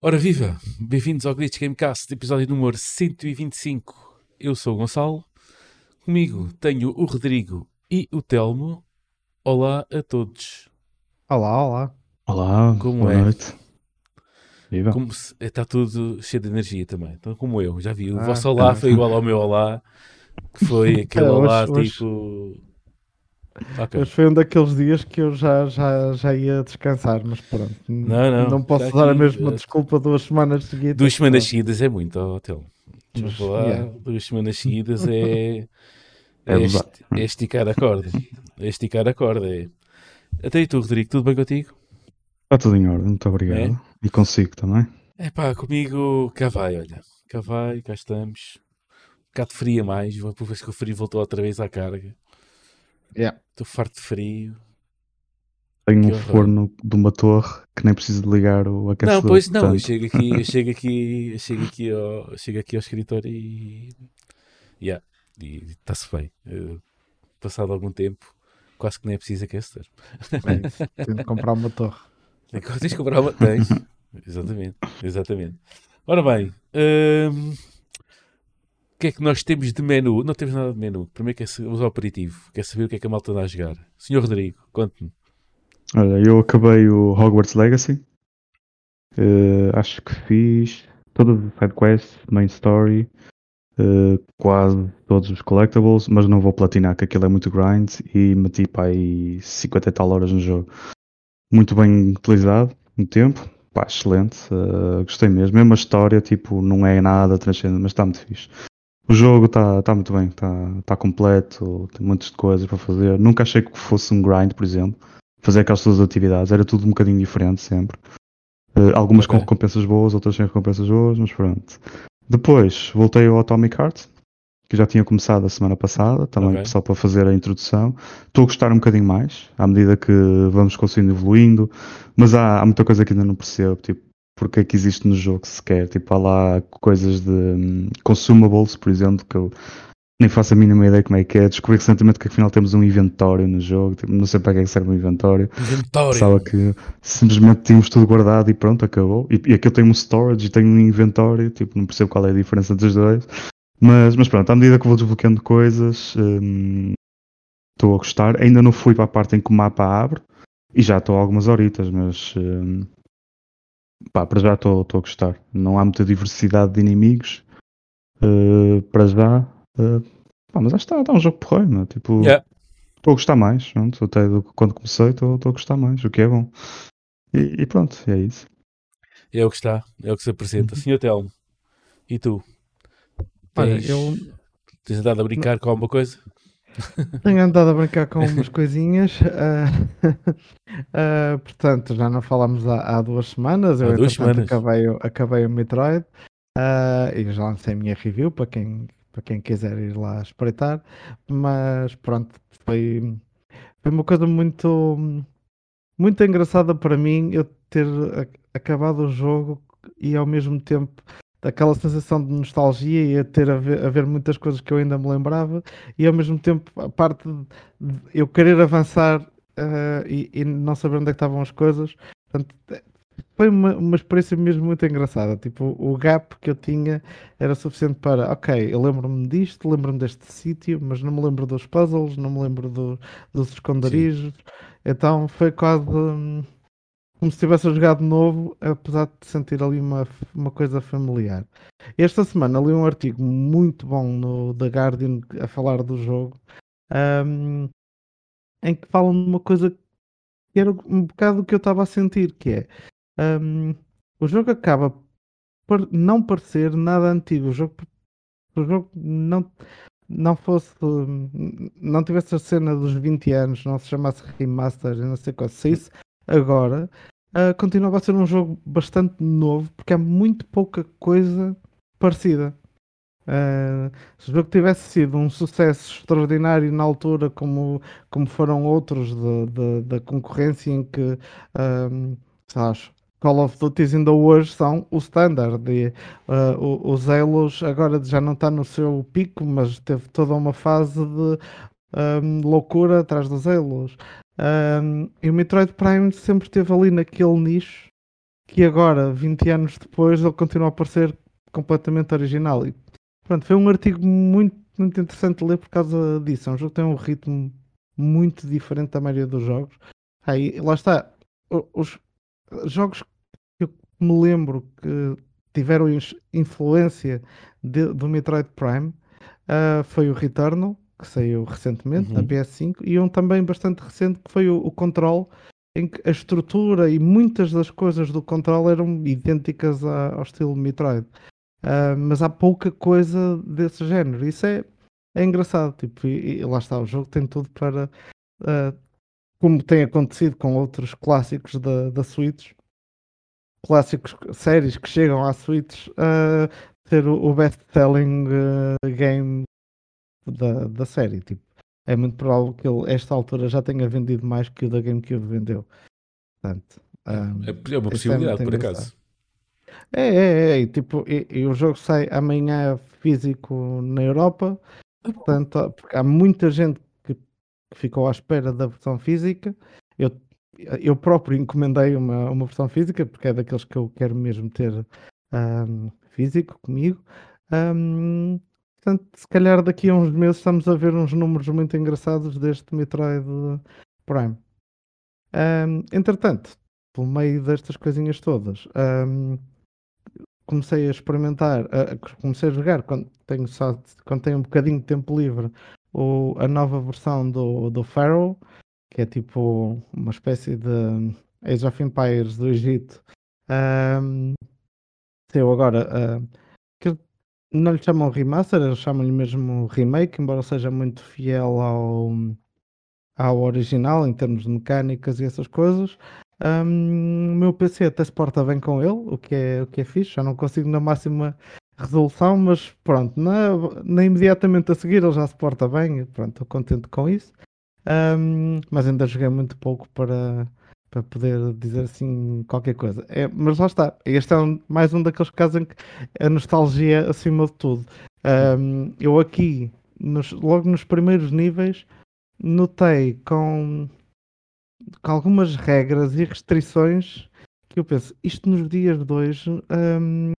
Ora viva! Bem-vindos ao Glitch Gamecast, episódio número 125. Eu sou o Gonçalo. Comigo tenho o Rodrigo e o Telmo. Olá a todos. Olá, olá. Olá, Como boa é? noite. Viva. Como se- está tudo cheio de energia também. Então, como eu, já vi. O Ah, vosso olá ah. foi igual ao meu olá, que foi aquele É, hoje- olá hoje- tipo. Ok. Hoje foi um daqueles dias que eu já, já, já ia descansar, mas pronto. N- Não, não, posso está dar a aqui, mesma eh, desculpa duas semanas seguidas. Duas semanas seguidas é muito, Telmo. Desculpa lá, Yeah. duas semanas seguidas é. É É, esti- é esticar a corda. É esticar a corda. É. Até e tu, Rodrigo, tudo bem contigo? Está tudo em ordem, muito obrigado. É? E consigo também. É pá, comigo cá vai, olha. Cá vai, cá estamos. Um bocado de frio a mais. Vou ver que o frio voltou outra vez à carga. Yeah. Estou farto de frio. Tenho Que um horror. forno de uma torre que nem preciso de ligar o aquecedor. Não, pois não. Eu portanto, chego aqui, eu chego aqui, eu chego aqui, ao, eu chego aqui ao escritório e. Yeah, e está-se bem. Eh, passado algum tempo, quase que nem é preciso aquecer. É. Tenho de comprar uma torre. Tem que- Tens que comprar uma. Tens. exatamente, exatamente. Ora bem, hum, o que é que nós temos de menu? Não temos nada de menu. Primeiro quer saber o aperitivo, quer saber o que é que a malta anda a jogar. Senhor Rodrigo, conte-me. Olha, eu acabei o Hogwarts Legacy. Eh, acho que fiz todas as sidequests, main story, eh, quase todos os collectibles, mas não vou platinar, que aquilo é muito grind e meti para aí 50 e tal horas no jogo. Muito bem utilizado no tempo, pá, excelente, eh, gostei mesmo. Mesmo a história, tipo, não é nada transcendente, mas está muito fixe. O jogo está tá muito bem, está tá completo, tem muitas coisas para fazer. Nunca achei que fosse um grind, por exemplo fazer aquelas suas atividades. Era tudo um bocadinho diferente sempre. Eh, algumas com Ok. recompensas boas, outras sem recompensas boas, mas pronto. Depois voltei ao Atomic Heart, que já tinha começado a semana passada, também Ok. só para fazer a introdução. Estou a gostar um bocadinho mais, à medida que vamos conseguindo evoluindo, mas há, há muita coisa que ainda não percebo, tipo, porque é que existe no jogo sequer. Tipo, há lá coisas de hum, consumables, por exemplo, que eu nem faço a mínima ideia como é que é. Descobri recentemente que afinal temos um inventório no jogo, tipo, não sei para que é que serve um inventório. Inventório. Pensava que simplesmente tínhamos tudo guardado e pronto, acabou. E, e aqui eu tenho um storage e tenho um inventório, tipo, não percebo qual é a diferença dos dois. Mas, mas pronto, à medida que vou desbloqueando coisas, hum, estou a gostar. Ainda não fui para a parte em que o mapa abre e já estou algumas horitas, mas hum, pá, para já estou a gostar. Não há muita diversidade de inimigos eh, para já. eh, pá, mas acho que está, está um jogo porreiro, não é? Tipo, Yeah. estou a gostar mais, pronto, até do, quando comecei estou a gostar mais, o que é bom. E, e pronto, é isso. É o que está, é o que se apresenta. Senhor Telmo, e tu? Olha, Tens, eu tens andado a brincar com alguma coisa? tenho andado a brincar com umas coisinhas. ah, ah, portanto, já não falámos há, há duas semanas. Eu, Há duas entretanto, semanas. Acabei, o- acabei o Metroid. ah, e já lancei a minha review para quem, para quem quiser ir lá espreitar. Mas pronto, foi, foi uma coisa muito, muito engraçada para mim eu ter acabado o jogo e ao mesmo tempo aquela sensação de nostalgia e a ter a ver, a ver muitas coisas que eu ainda me lembrava e ao mesmo tempo a parte de eu querer avançar ah, e, e não saber onde é que estavam as coisas. Portanto, eh, foi uma, uma experiência mesmo muito engraçada. Tipo, o gap que eu tinha era suficiente para, ok, eu lembro-me disto, lembro-me deste sítio, mas não me lembro dos puzzles, não me lembro do- dos esconderijos. Então foi quase hum, como se tivesse jogado novo, apesar de sentir ali uma, uma coisa familiar. Esta semana li um artigo muito bom no The Guardian a falar do jogo, hum, em que falam de uma coisa que era um bocado o que eu estava a sentir, que é hum, o jogo acaba por não parecer nada antigo. O jogo, o jogo não, não fosse não tivesse a cena dos 20 anos, não se chamasse remaster, não sei qual, se isso agora, ah, continuava a ser um jogo bastante novo, porque há muito pouca coisa parecida. Ah, se o jogo tivesse sido um sucesso extraordinário na altura, como, como foram outros da concorrência, em que, sei lá, Call of Duty ainda hoje são o standard. E, uh, agora já não está no seu pico, mas teve toda uma fase de um, loucura atrás dos Halos. Um, e o Metroid Prime sempre esteve ali naquele nicho que agora, 20 anos depois, ele continua a parecer completamente original. E pronto, foi um artigo muito, muito interessante de ler por causa disso. É um jogo que tem um ritmo muito diferente da maioria dos jogos. Aí, lá está. Os jogos que eu me lembro que tiveram influência de- do Metroid Prime ah, foi o Returnal, que saiu recentemente na Uhum. PS5, e um também bastante recente que foi o, o Control, em que a estrutura e muitas das coisas do Control eram idênticas a- ao estilo Metroid. Ah, mas há pouca coisa desse género. Isso é, é engraçado. Tipo, e, e lá está, o jogo tem tudo para, ah, como tem acontecido com outros clássicos da, da Switch, clássicos, séries que chegam à Switch, a ser o, o best-selling game da, da série. Tipo, é muito provável que ele, a esta altura, já tenha vendido mais que o da GameCube vendeu. Portanto, ah, É, é uma é possibilidade, muito por acaso. é, é, é, e, tipo, e, e o jogo sai amanhã físico na Europa, portanto, há- porque há muita gente que, que ficou à espera da versão física. Eu, eu próprio encomendei uma, uma versão física, porque é daqueles que eu quero mesmo ter ahm, físico comigo. Ahm, portanto, se calhar daqui a uns meses estamos a ver uns números muito engraçados deste Metroid Prime. Ahm, entretanto, pelo meio destas coisinhas todas, ahm, comecei a experimentar, comecei a jogar quando tenho, só, quando tenho um bocadinho de tempo livre o, a nova versão do, do Pharaoh, que é tipo uma espécie de Age of Empires do Egito. Saiu agora, que não lhe chamam remaster, eles chamam-lhe mesmo remake, embora seja muito fiel ao, ao original em termos de mecânicas e essas coisas. Ahm, o meu PC até se porta bem com ele, o que é, o que é fixe. Já não consigo na máxima resolução, mas pronto, na, na imediatamente a seguir ele já se porta bem. Pronto, estou contente com isso. Ahm, mas ainda joguei muito pouco para, para poder dizer assim qualquer coisa. É, mas lá está, este é um- mais um daqueles casos em que a nostalgia acima de tudo. Ahm, eu aqui, nos- logo nos primeiros níveis, notei com, com algumas regras e restrições que eu penso, isto nos dias de hoje hum,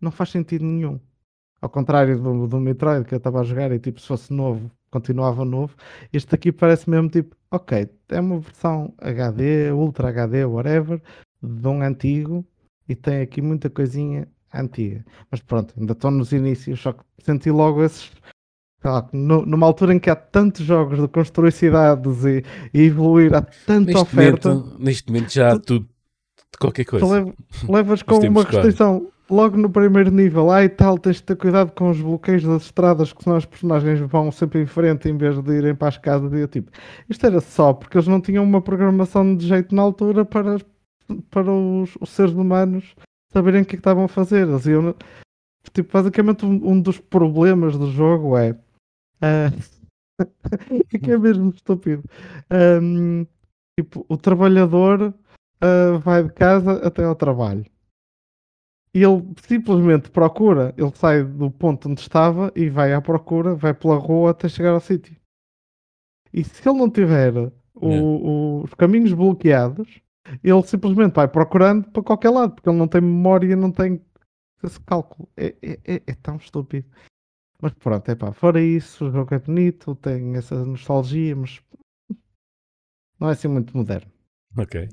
não faz sentido nenhum. Ao contrário do, do Metroid que eu estava a jogar e tipo, se fosse novo, continuava novo. Este aqui parece mesmo tipo, ok, é uma versão HD, Ultra HD, whatever, de um antigo e tem aqui muita coisinha antiga. Mas pronto, ainda estou nos inícios, só que senti logo esses. lá, nu- numa altura em que há tantos jogos de construir cidades e, e evoluir, há tanta Neste oferta. momento, neste momento já há tudo de qualquer coisa. lev- levas com uma correm. Logo no primeiro nível. E tal, tens de ter cuidado com os bloqueios das estradas, que senão os personagens vão sempre em frente em vez de irem para as casas. E eu, tipo, isto era só porque eles não tinham uma programação de jeito na altura para, para os, os seres humanos saberem o que é que estavam a fazer. Eles iam- tipo, basicamente, um, um dos problemas do jogo é. é que é mesmo estúpido. Ahm, tipo, o trabalhador ah, vai de casa até ao trabalho. E ele simplesmente procura, ele sai do ponto onde estava e vai à procura, vai pela rua até chegar ao sítio. E se ele não tiver o- o- os caminhos bloqueados, ele simplesmente vai procurando para qualquer lado, porque ele não tem memória, não tem esse cálculo. É, é- é- é tão estúpido. Mas pronto, é pá, fora isso, o jogo é bonito, tem essa nostalgia, mas não é assim muito moderno.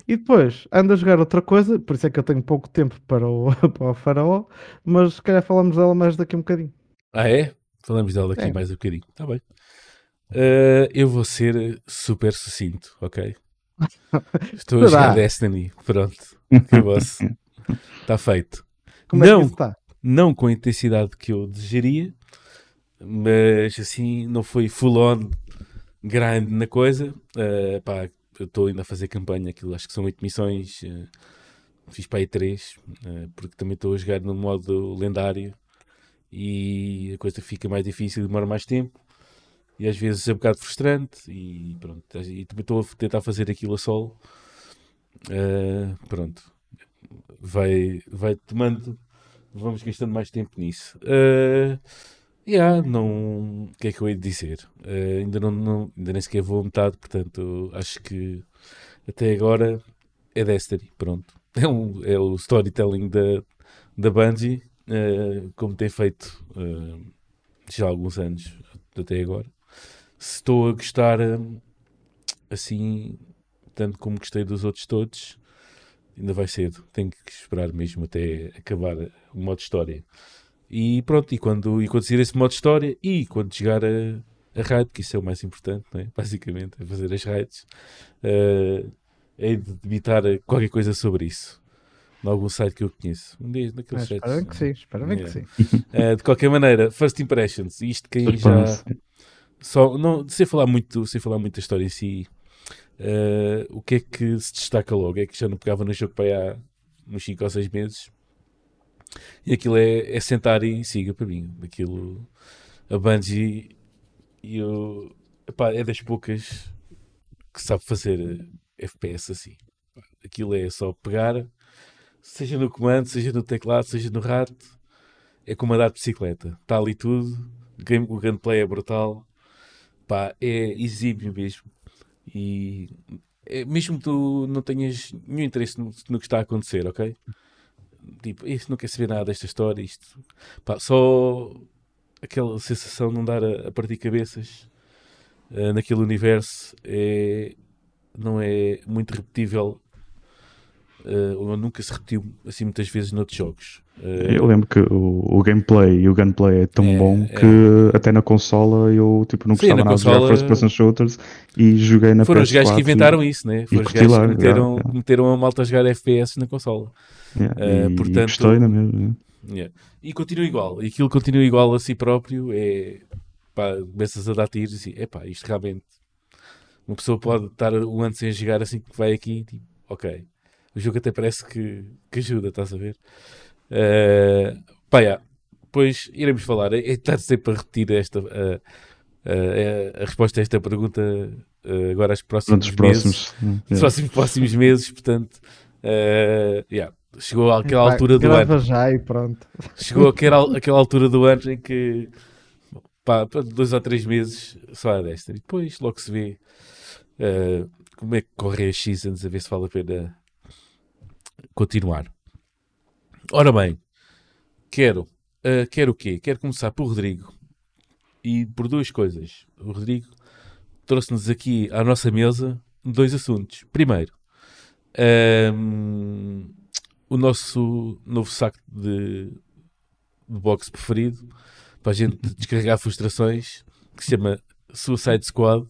E depois ando a jogar outra coisa, por isso é que eu tenho pouco tempo para o, para o Faraó, mas se calhar falamos dela mais daqui a um bocadinho. Ah, é? Falamos dela daqui É. mais um bocadinho. Está bem. Eh, eu vou ser super sucinto, ok? Estou a jogar Destiny. Pronto. Está feito. Como é Não. que isso está? Não com a intensidade que eu desejaria, mas assim, não foi full on grande na coisa. Eh, pá, estou ainda a fazer campanha, aquilo acho que são 8 missões. eh, fiz para aí 3, porque também estou a jogar no modo lendário e a coisa fica mais difícil, demora mais tempo e às vezes é um bocado frustrante e pronto, e também estou a tentar fazer aquilo a solo. Eh, pronto, vai, vai tomando, vamos gastando mais tempo nisso. Uh, yeah, não, o que é que eu hei de dizer? Uh, ainda, não, não, ainda nem sequer vou a metade, portanto, acho que até agora é Destiny, pronto. É, um, é o storytelling da, da Bungie, uh, como tem feito uh, já há alguns anos, até agora. Se estou a gostar assim, tanto como gostei dos outros todos, ainda vai cedo. Tenho que esperar mesmo até acabar o modo história. E pronto, e quando, e quando sair esse modo história e quando chegar a, a raid, que isso é o mais importante, é? basicamente, é fazer as raids, uh, é de debitar qualquer coisa sobre isso. Em algum site que eu conheço. Um dia naqueles sites. Espero que sim, espero bem que sim. Uh, de qualquer maneira, First Impressions, isto quem já. Só, não, sem falar muito, sem falar muito da história em si, uh, o que é que se destaca logo? É que já não pegava no jogo para aí há uns 5 ou 6 meses e aquilo é, é sentar e siga para mim. Aquilo, a Bungie e eu, epá, é das poucas que sabe fazer FPS assim. Aquilo é só pegar, seja no comando, seja no teclado, seja no rato, é como andar de bicicleta. Está ali tudo, game, o gameplay é brutal, pá, é exímio mesmo. E é, mesmo que tu não tenhas nenhum interesse no, no que está a acontecer, ok? Tipo, isto não quer saber nada desta história, isto pá, só aquela sensação de não dar a, a partir cabeças uh, naquele universo é, não é muito repetível uh, ou nunca se repetiu assim muitas vezes noutros jogos. Uh, eu lembro que o, o, gameplay e o gunplay é tão é, bom é. que é. até na consola eu tipo, não Sim, gostava nada consola... de jogar first person shooters e joguei na Foram PS4 os gajos que inventaram e, isso, né? Foram os gajos que meteram, meteram a malta a jogar FPS na consola. Yeah, uh, e, portanto, e gostei na mesma. Yeah. E continua igual. E aquilo continua igual a si próprio. É pá, começas a dar tiros e é pá, isto realmente. Uma pessoa pode estar um ano sem jogar assim que vai aqui, tipo, ok. O jogo até parece que, que ajuda, estás a ver? Uh, pá, yeah. Depois iremos falar. É, estar sempre a repetir esta. Uh, uh, a resposta a esta pergunta uh, agora aos próximos meses. Próximos, yeah. próximos, próximos meses, portanto. Uh, yeah chegou àquela altura do ano. já e pronto. Chegou àquela, àquela altura do ano em que pá, dois ou três meses só a desta. E depois logo se vê uh, como é que corre as seasons, a ver se vale a pena continuar. Ora bem, quero, uh, quero o quê? Quero começar por Rodrigo e por duas coisas. O Rodrigo trouxe-nos aqui à nossa mesa dois assuntos. Primeiro, um, ehm, o nosso novo saco de, de boxe preferido para a gente descarregar frustrações que se chama Suicide Squad.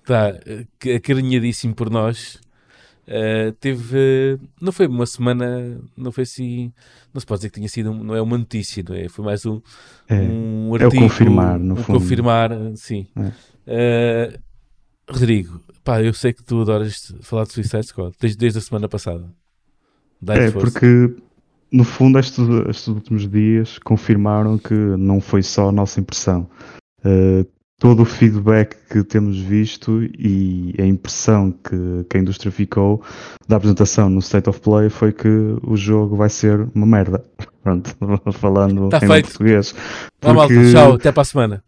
Está acarinhadíssimo por nós. Uh, teve. Não foi uma semana. Não foi assim. Não se pode dizer que tinha sido. não é uma notícia, não é? Foi mais um, é, um artigo. É o confirmar, no um fundo. confirmar, sim. É. Uh, Rodrigo, pá, eu sei que tu adoras falar de Suicide Squad desde, desde a semana passada é, porque no fundo estes, estes, últimos dias confirmaram que não foi só a nossa impressão. Uh, todo o feedback que temos visto e a impressão que, que, a indústria ficou da apresentação no State of Play foi que o jogo vai ser uma merda. Pronto, falando tá em feito. português. Porque... Malta, tchau, até para a semana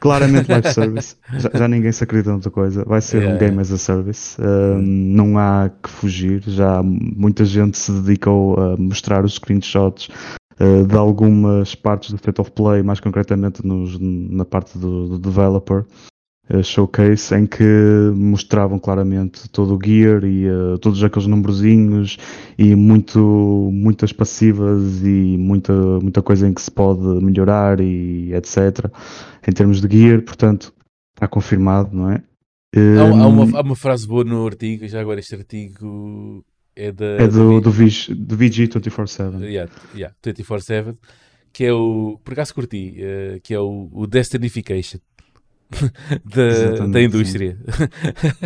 claramente live service. já, já, ninguém se acredita noutra coisa. Vai ser yeah. um game as a service. Uh, não há que fugir. Já muita gente se dedicou a mostrar os screenshots uh, de algumas partes do State of Play, mais concretamente nos, na parte do, do developer. Uh, showcase em que mostravam claramente todo o gear e uh, todos aqueles numerozinhos e muito, muitas passivas e muita, muita coisa em que se pode melhorar e etc em termos de gear, portanto, está confirmado, não é? Há, há, uma, há, uma, frase boa no artigo, já agora este artigo é, da, é do, do, VG, do VG 24-7. Yeah, yeah, 24-7, que é o, por acaso curti, uh, que é o, o Destinification. da, da indústria.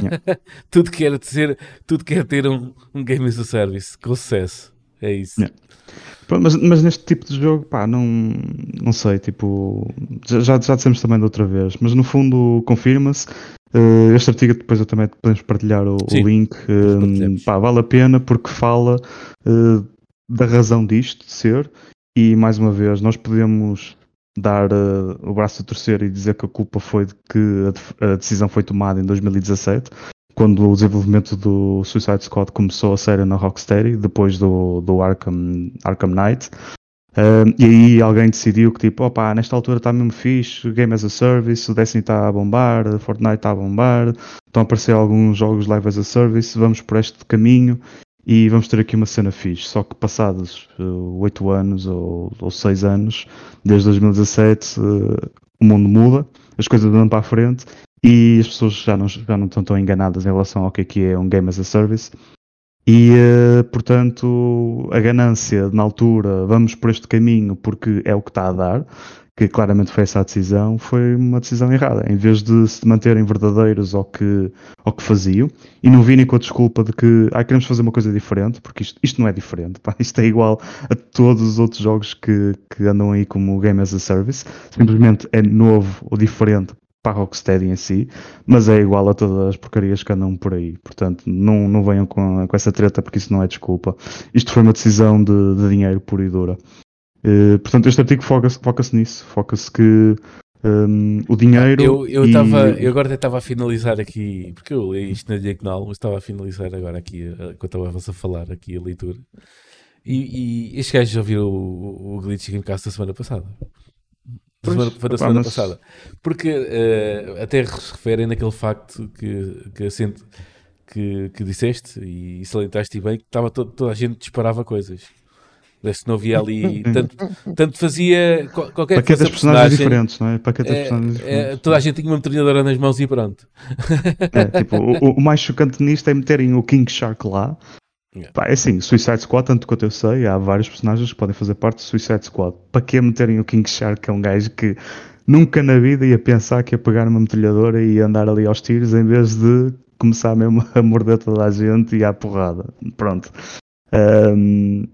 Yeah. tudo, quer ser, tudo quer ter um, um game as a service com sucesso. É isso. Yeah. Mas, mas neste tipo de jogo, pá, não, não sei, tipo, já, já dissemos também da outra vez, mas no fundo confirma-se Uh, este artigo depois eu também podemos partilhar o, o link. Uh, pá, vale a pena porque fala uh, da razão disto de ser e mais uma vez nós podemos dar o braço a torcer e dizer que a culpa foi de que a, a, decisão foi tomada em 2017 quando o desenvolvimento do Suicide Squad começou a sério na Rocksteady depois do, do Arkham, Arkham Knight Uh, e aí alguém decidiu que tipo, opa, nesta altura está mesmo fixe, Game as a Service, o Destiny está a bombar, o Fortnite está a bombar, estão a aparecer alguns jogos Live as a Service, vamos por este caminho e vamos ter aqui uma cena fixe. Só que passados uh, 8 anos ou, ou 6 anos, desde 2017, uh, o mundo muda, as coisas andam para a frente e as pessoas já não, já não estão tão enganadas em relação ao que é, que é um Game as a Service e, uh, portanto, a ganância na altura, vamos por este caminho porque é o que está a dar, que claramente foi essa a decisão, foi uma decisão errada. Em vez de se manterem verdadeiros ao que, ao que faziam e não virem com a desculpa de que ah, queremos fazer uma coisa diferente, porque isto, isto não é diferente, pá, isto é igual a todos os outros jogos que, que andam aí como Game as a Service, simplesmente é novo ou diferente para a Rocksteady em si, mas é igual a todas as porcarias que andam por aí. Portanto, não, não venham com, com essa treta porque isso não é desculpa. Isto foi uma decisão de, de dinheiro pura e dura. Uh, portanto, este artigo foca-se foca nisso, foca-se que um, o dinheiro. Eu, eu, e... Tava, eu agora estava a finalizar aqui, porque eu li isto na diagonal, mas estava a finalizar agora aqui, eh, enquanto estava a falar aqui a leitura. E, e este gajo já viu o, o Glitch em casa da semana passada. Da semana, foi da semana mas... passada. Porque uh, até referem naquele facto que, que, assente, que, que disseste e, salientaste bem que estava todo, toda a gente disparava coisas. Se não havia ali. Tanto, tanto fazia qualquer Para cada personagem diferentes, não é? Para cada é, personagem é, toda a gente tinha uma metralhadora nas mãos e pronto. É, tipo, o, o, mais chocante nisto é meterem o King Shark lá Yeah. Pá, é assim, Suicide Squad, tanto quanto eu sei, há vários personagens que podem fazer parte do Suicide Squad. Para que meterem o King Shark, que é um gajo que nunca na vida ia pensar que ia pegar uma metralhadora e andar ali aos tiros em vez de começar mesmo a morder toda a gente e à porrada. Pronto. Um,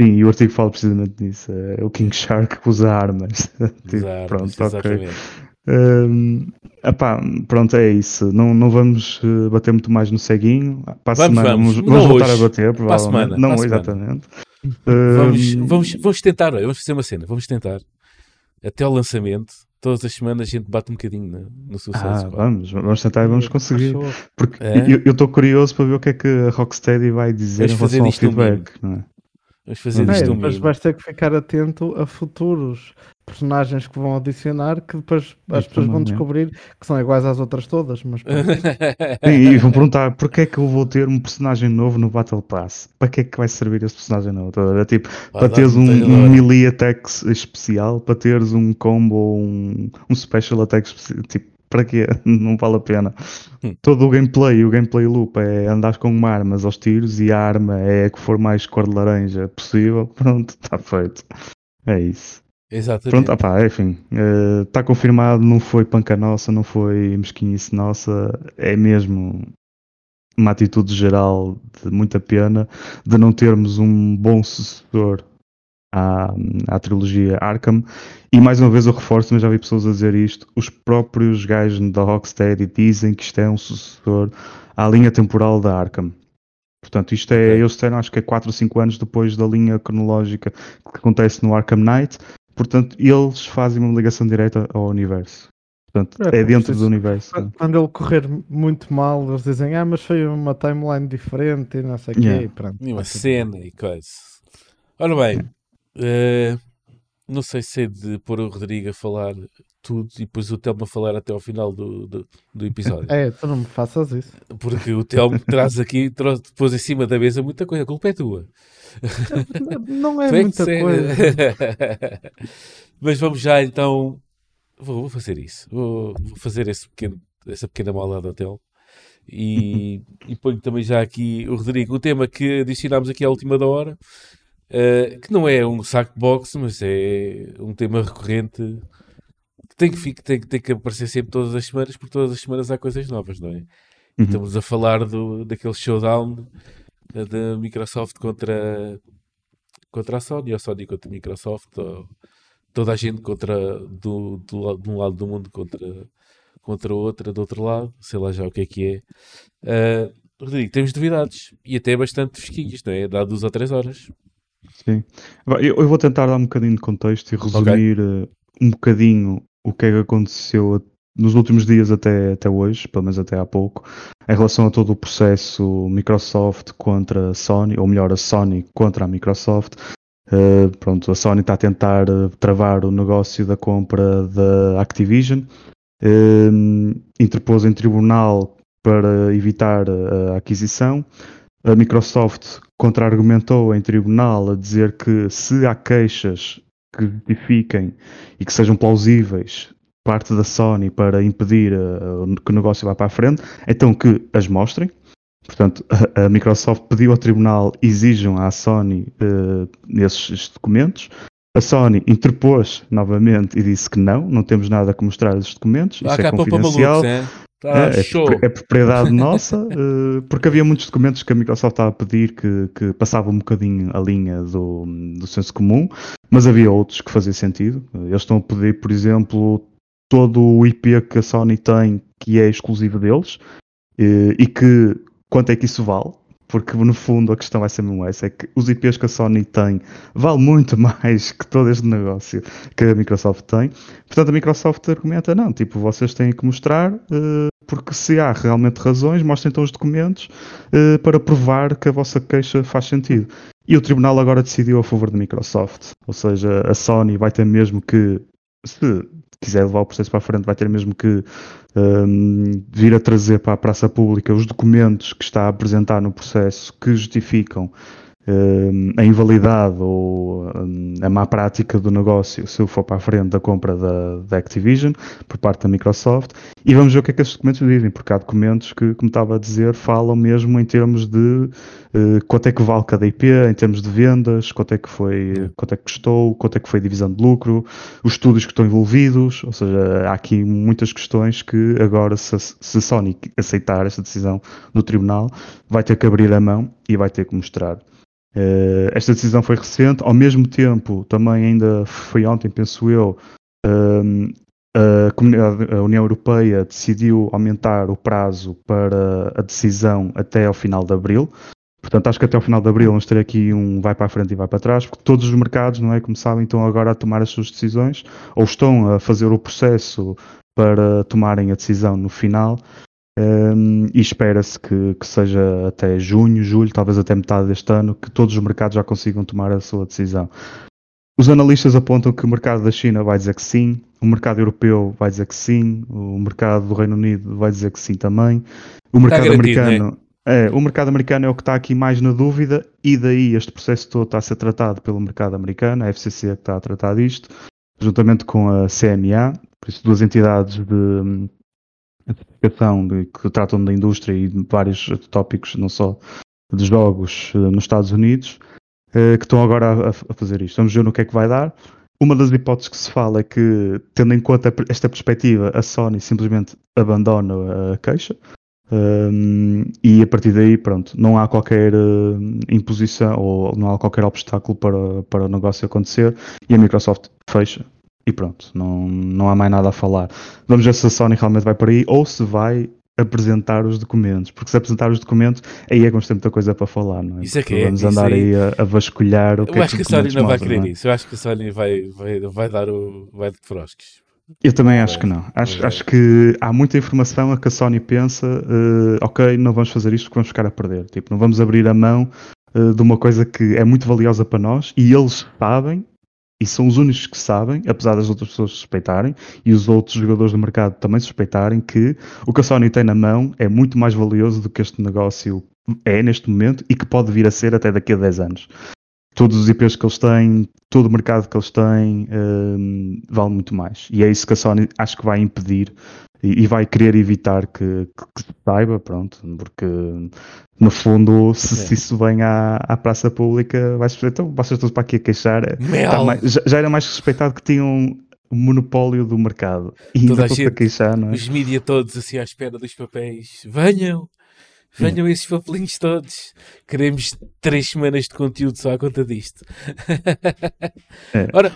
sim, e o artigo fala precisamente nisso. É o King Shark usa armas. tipo, pronto, ok. Um, epá, pronto, é isso. Não, não vamos uh, bater muito mais no ceguinho. Para a vamos, semana vamos, vamos, vamos voltar hoje. a bater, provavelmente. Semana, não, exatamente. Vamos, vamos, vamos tentar, vamos fazer uma cena, vamos tentar. Até o lançamento, todas as semanas a gente bate um bocadinho no, no sucesso. Ah, vamos, vamos tentar e vamos conseguir. Porque é? eu estou curioso para ver o que é que a Rocksteady vai dizer vamos em relação ao feedback. Não é? Vamos fazer isto é, Mas vais ter que ficar atento a futuros personagens que vão adicionar que depois as pessoas vão descobrir que são iguais às outras todas. Mas Sim, e vão perguntar porquê é que eu vou ter um personagem novo no Battle Pass? Para que é que vai servir esse personagem novo? É tipo, ah, para teres um, um melee attack especial, para teres um combo, um, um special attack especial, tipo, para quê? Não vale a pena. Hum. Todo o gameplay, o gameplay loop é andar com uma arma aos tiros e a arma é a que for mais cor de laranja possível. Pronto, está feito. É isso. Exatamente. Pronto, opá, enfim, está eh, uh, confirmado, não foi panca nossa, não foi mesquinhice nossa, é mesmo uma atitude geral de muita pena de não termos um bom sucessor à, à trilogia Arkham. E mais uma vez eu reforço, mas já vi pessoas a dizer isto: os próprios gajos da Rocksteady dizem que isto é um sucessor à linha temporal da Arkham. Portanto, isto é, okay. eu sei, acho que é 4 ou 5 anos depois da linha cronológica que acontece no Arkham Knight. Portanto, eles fazem uma ligação direta ao universo. Portanto, é, é dentro do universo. Quando ele correr muito mal, eles dizem, ah, mas foi uma timeline diferente e não sei o yeah. quê. E pronto. E uma cena e coisa. Ora bem, uh, não sei se é de pôr o Rodrigo a falar tudo e depois o Telmo a falar até ao final do, do, do episódio. É, tu não me faças isso. Porque o Telmo traz aqui, traz, depois em cima da mesa muita coisa. A culpa é tua. Não é, é muita coisa. Mas vamos já então. Vou, vou fazer isso. Vou, vou, fazer esse pequeno, essa pequena maldade do hotel. E, e ponho também já aqui o Rodrigo, o tema que adicionámos aqui à última da hora, uh, que não é um saco de boxe, mas é um tema recorrente que tem que, tem, tem que aparecer sempre todas as semanas, porque todas as semanas há coisas novas, não é? Uhum. Estamos a falar do, daquele showdown da Microsoft contra, contra a Sony, a Sony contra a Microsoft, toda a gente contra do, do, de um lado do mundo contra, contra outra do outro lado, sei lá já o que é que é. Uh, Rodrigo, temos novidades e até bastante fresquinhas, não é? Dá duas ou três horas. Sim. Eu, vou tentar dar um bocadinho de contexto e resumir okay. uh, um bocadinho o que é que aconteceu nos últimos dias até, até hoje, pelo menos até há pouco, em relação a todo o processo Microsoft contra a Sony, ou melhor, a Sony contra a Microsoft. Uh, pronto, a Sony está a tentar uh, travar o negócio da compra da Activision, uh, interpôs em tribunal para evitar a aquisição. A Microsoft contra-argumentou em tribunal a dizer que se há queixas que justifiquem e que sejam plausíveis parte da Sony para impedir uh, que o negócio vá para a frente, então que as mostrem. Portanto, a, a Microsoft pediu ao tribunal exijam à Sony uh, esses documentos. A Sony interpôs novamente e disse que não, não temos nada a mostrar esses documentos, isso é confidencial. Malucos, é? Tá é, é, é, propriedade nossa, uh, porque havia muitos documentos que a Microsoft estava a pedir que, que passavam um bocadinho a linha do, do senso comum, mas havia outros que faziam sentido. Eles estão a pedir, por exemplo, todo o IP que a Sony tem que é exclusivo deles uh, e que quanto é que isso vale porque no fundo a questão vai ser mesmo essa, é que os IPs que a Sony tem vale muito mais que todo este negócio que a Microsoft tem. Portanto, a Microsoft argumenta, não, tipo, vocês têm que mostrar, uh, porque se há realmente razões, mostrem então os documentos uh, para provar que a vossa queixa faz sentido. E o tribunal agora decidiu a favor da Microsoft, ou seja, a Sony vai ter mesmo que, se quiser levar o processo para a frente, vai ter mesmo que um, vir a trazer para a praça pública os documentos que está a apresentar no processo que justificam a invalidade ou a má prática do negócio se for para a frente da compra da, da, Activision por parte da Microsoft. E vamos ver o que é que esses documentos dizem, porque há documentos que, como estava a dizer, falam mesmo em termos de uh, quanto é que vale cada IP, em termos de vendas, quanto é que foi, quanto é que custou, quanto é que foi a divisão de lucro, os estudos que estão envolvidos, ou seja, há aqui muitas questões que agora se, se Sony aceitar esta decisão no tribunal, vai ter que abrir a mão e vai ter que mostrar Uh, esta decisão foi recente, ao mesmo tempo, também ainda foi ontem, penso eu, uh, a, a, União Europeia decidiu aumentar o prazo para a decisão até ao final de abril. Portanto, acho que até ao final de abril vamos ter aqui um vai para a frente e vai para trás, porque todos os mercados, não é, como sabem, estão agora a tomar as suas decisões ou estão a fazer o processo para tomarem a decisão no final. Um, e espera-se que, que, seja até junho, julho, talvez até metade deste ano, que todos os mercados já consigam tomar a sua decisão. Os analistas apontam que o mercado da China vai dizer que sim, o mercado europeu vai dizer que sim, o mercado do Reino Unido vai dizer que sim também, o mercado americano. É? é, o mercado americano é o que está aqui mais na dúvida, e daí este processo todo está a ser tratado pelo mercado americano, a FCC é que está a tratar disto, juntamente com a CMA, por isso duas entidades de, a certificação de, que tratam da indústria e de vários tópicos, não só de jogos uh, nos Estados Unidos, uh, que estão agora a, a, fazer isto. Vamos ver no que é que vai dar. Uma das hipóteses que se fala é que, tendo em conta esta perspectiva, a Sony simplesmente abandona a queixa. Um, e a partir daí, pronto, não há qualquer uh, imposição ou não há qualquer obstáculo para, para o negócio acontecer e a Microsoft fecha e pronto, não, não há mais nada a falar. Vamos ver se a Sony realmente vai para aí ou se vai apresentar os documentos, porque se apresentar os documentos, aí é que vamos ter muita coisa para falar, não é? Isso é que é, Vamos andar aí, a, a, vasculhar o Eu que é acho que, que a Sony não vai querer não é? isso, eu acho que a Sony vai, vai, vai dar o. vai de frosques. Eu também acho que não. Acho, acho que há muita informação a que a Sony pensa, uh, ok, não vamos fazer isto porque vamos ficar a perder. Tipo, não vamos abrir a mão uh, de uma coisa que é muito valiosa para nós e eles sabem e são os únicos que sabem, apesar das outras pessoas suspeitarem, e os outros jogadores do mercado também suspeitarem, que o que a Sony tem na mão é muito mais valioso do que este negócio é neste momento e que pode vir a ser até daqui a 10 anos. Todos os IPs que eles têm, todo o mercado que eles têm, um, vale muito mais. E é isso que a Sony acho que vai impedir e, e vai querer evitar que, que, que, saiba, pronto, porque no fundo, se, se isso vem à, à praça pública, vai-se dizer, então vocês estão para aqui a queixar. Tá mais, já, já, era mais respeitado que tinham o monopólio do mercado. E Toda ainda a, a queixar, não é? Os mídias todos assim à espera dos papéis. Venham! Venham é. esses papelinhos todos. Queremos três semanas de conteúdo só à conta disto. É. Ora,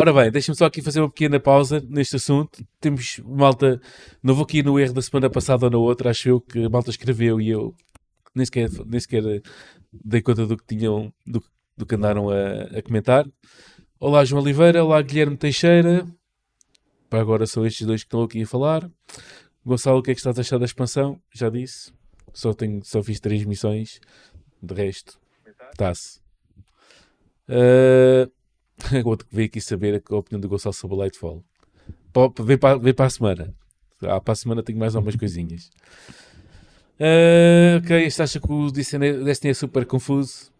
Ora bem, deixa-me só aqui fazer uma pequena pausa neste assunto. Temos malta, não vou aqui no erro da semana passada ou na outra, acho eu que a malta escreveu e eu nem sequer, nem sequer dei conta do que tinham, do, do que andaram a, a comentar. Olá João Oliveira, olá Guilherme Teixeira. Para agora são estes dois que estão aqui a falar. Gonçalo, o que é que estás a achar da expansão? Já disse. Só, tenho, só fiz três missões. De resto, está-se. Uh, outro que veio aqui saber a opinião do Gonçalo sobre o Lightfall. Vem para, vem para a semana. Ah, para a semana tenho mais algumas coisinhas. Uh, ok, este acha que o Destiny é super confuso.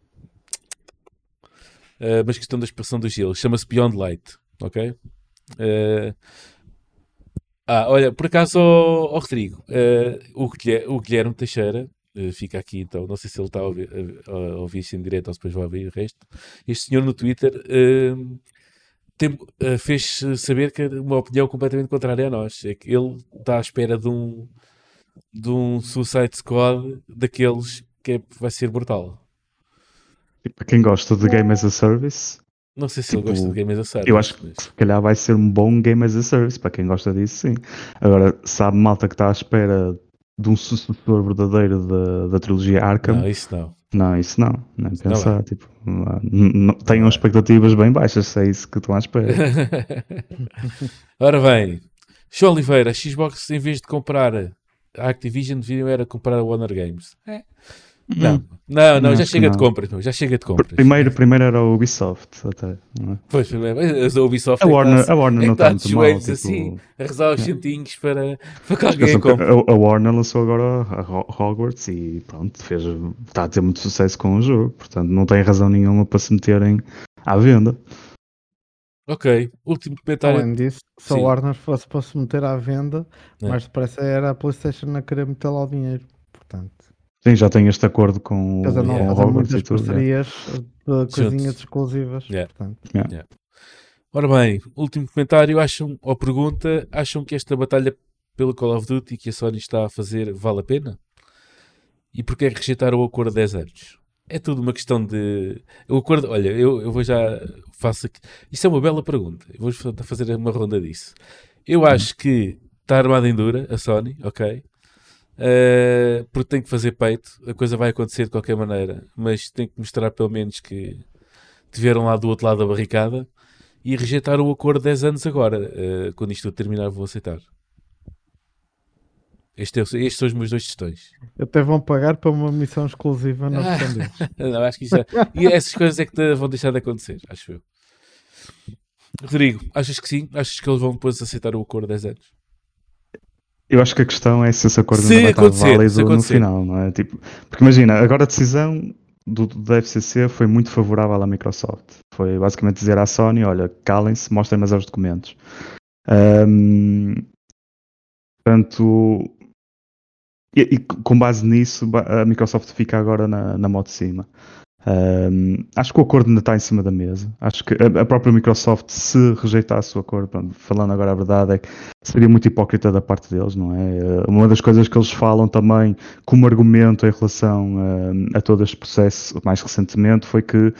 Uh, mas questão da expressão do gelo. Chama-se Beyond Light. Ok? Uh, ah, olha, por acaso, oh, oh Rodrigo, o, Guilherme, o Guilherme Teixeira, fica aqui então, não sei se ele está a ouvir, a, a ouvir isto em direto ou se depois vai ouvir o resto. Este senhor no Twitter tem, fez saber que uma opinião completamente contrária a nós. É que ele está à espera de um, de um Suicide Squad daqueles que é, vai ser brutal. Para quem gosta de Game as a Service. Não sei se tipo, ele gosta de Game as a Service. Eu acho que se calhar vai ser um bom Game as a Service. Para quem gosta disso, sim. Agora, sabe malta que está à espera de um sucessor verdadeiro da, da trilogia Arkham. Não, isso não. Não, isso não. Nem isso pensar. Não é. tipo, não, tenham expectativas bem baixas, se é isso que estão à espera. Ora bem, João Oliveira, Xbox, em vez de comprar a Activision deviam era comprar a Warner Games. É. Não, hum. não, não, já chega de compras, já chega de compras. Primeiro, primeiro era o Ubisoft, até. É? Pois, a Ubisoft a Warner, tá, a Warner é não está muito mal. Tipo... assim, a rezar os centinhos é. para, para que alguém compre. A, a, Warner lançou agora a Hogwarts e pronto, fez, está a ter muito sucesso com o jogo, portanto não tem razão nenhuma para se meterem à venda. Ok, último comentário. Além disso, se Sim. a Warner fosse para se meter à venda, é. mais depressa era a PlayStation a querer meter lá o dinheiro. Portanto, Sim, já tem este acordo com Eles não yeah. fazem muitas parcerias é. de coisinhas exclusivas. Yeah. Portanto. Yeah. Yeah. Ora bem, último comentário, acham, ou pergunta, acham que esta batalha pelo Call of Duty que a Sony está a fazer vale a pena? E porquê é rejeitar o acordo de 10 anos? É tudo uma questão de. O acordo, olha, eu, eu vou já. Faço aqui. Isso é uma bela pergunta. Eu vou fazer uma ronda disso. Eu acho que está armada em dura, a Sony, ok? Uh, porque tem que fazer peito, a coisa vai acontecer de qualquer maneira, mas tem que mostrar pelo menos que tiveram lá do outro lado da barricada e rejeitar o acordo 10 anos agora. Uh, quando isto terminar, vou aceitar. Este é, estes são os meus dois questões. Até vão pagar para uma missão exclusiva na ah, Não, acho que isso é... E essas coisas é que vão deixar de acontecer, acho eu. Rodrigo, achas que sim? Achas que eles vão depois aceitar o acordo 10 anos? Eu acho que a questão é se esse acordo se ainda vai estar válido no final, não é? Tipo, porque imagina, agora a decisão do, do FCC foi muito favorável à Microsoft. Foi basicamente dizer à Sony, olha, calem-se, mostrem mais os documentos. Um, portanto, e, e, com base nisso, a Microsoft fica agora na, na moto de cima. Um, acho que o acordo ainda está em cima da mesa. Acho que a, a própria Microsoft, se rejeitasse o acordo, pronto, falando agora a verdade, é que seria muito hipócrita da parte deles, não é? Uma das coisas que eles falam também como argumento em relação a, a todo este processo mais recentemente foi que, uh,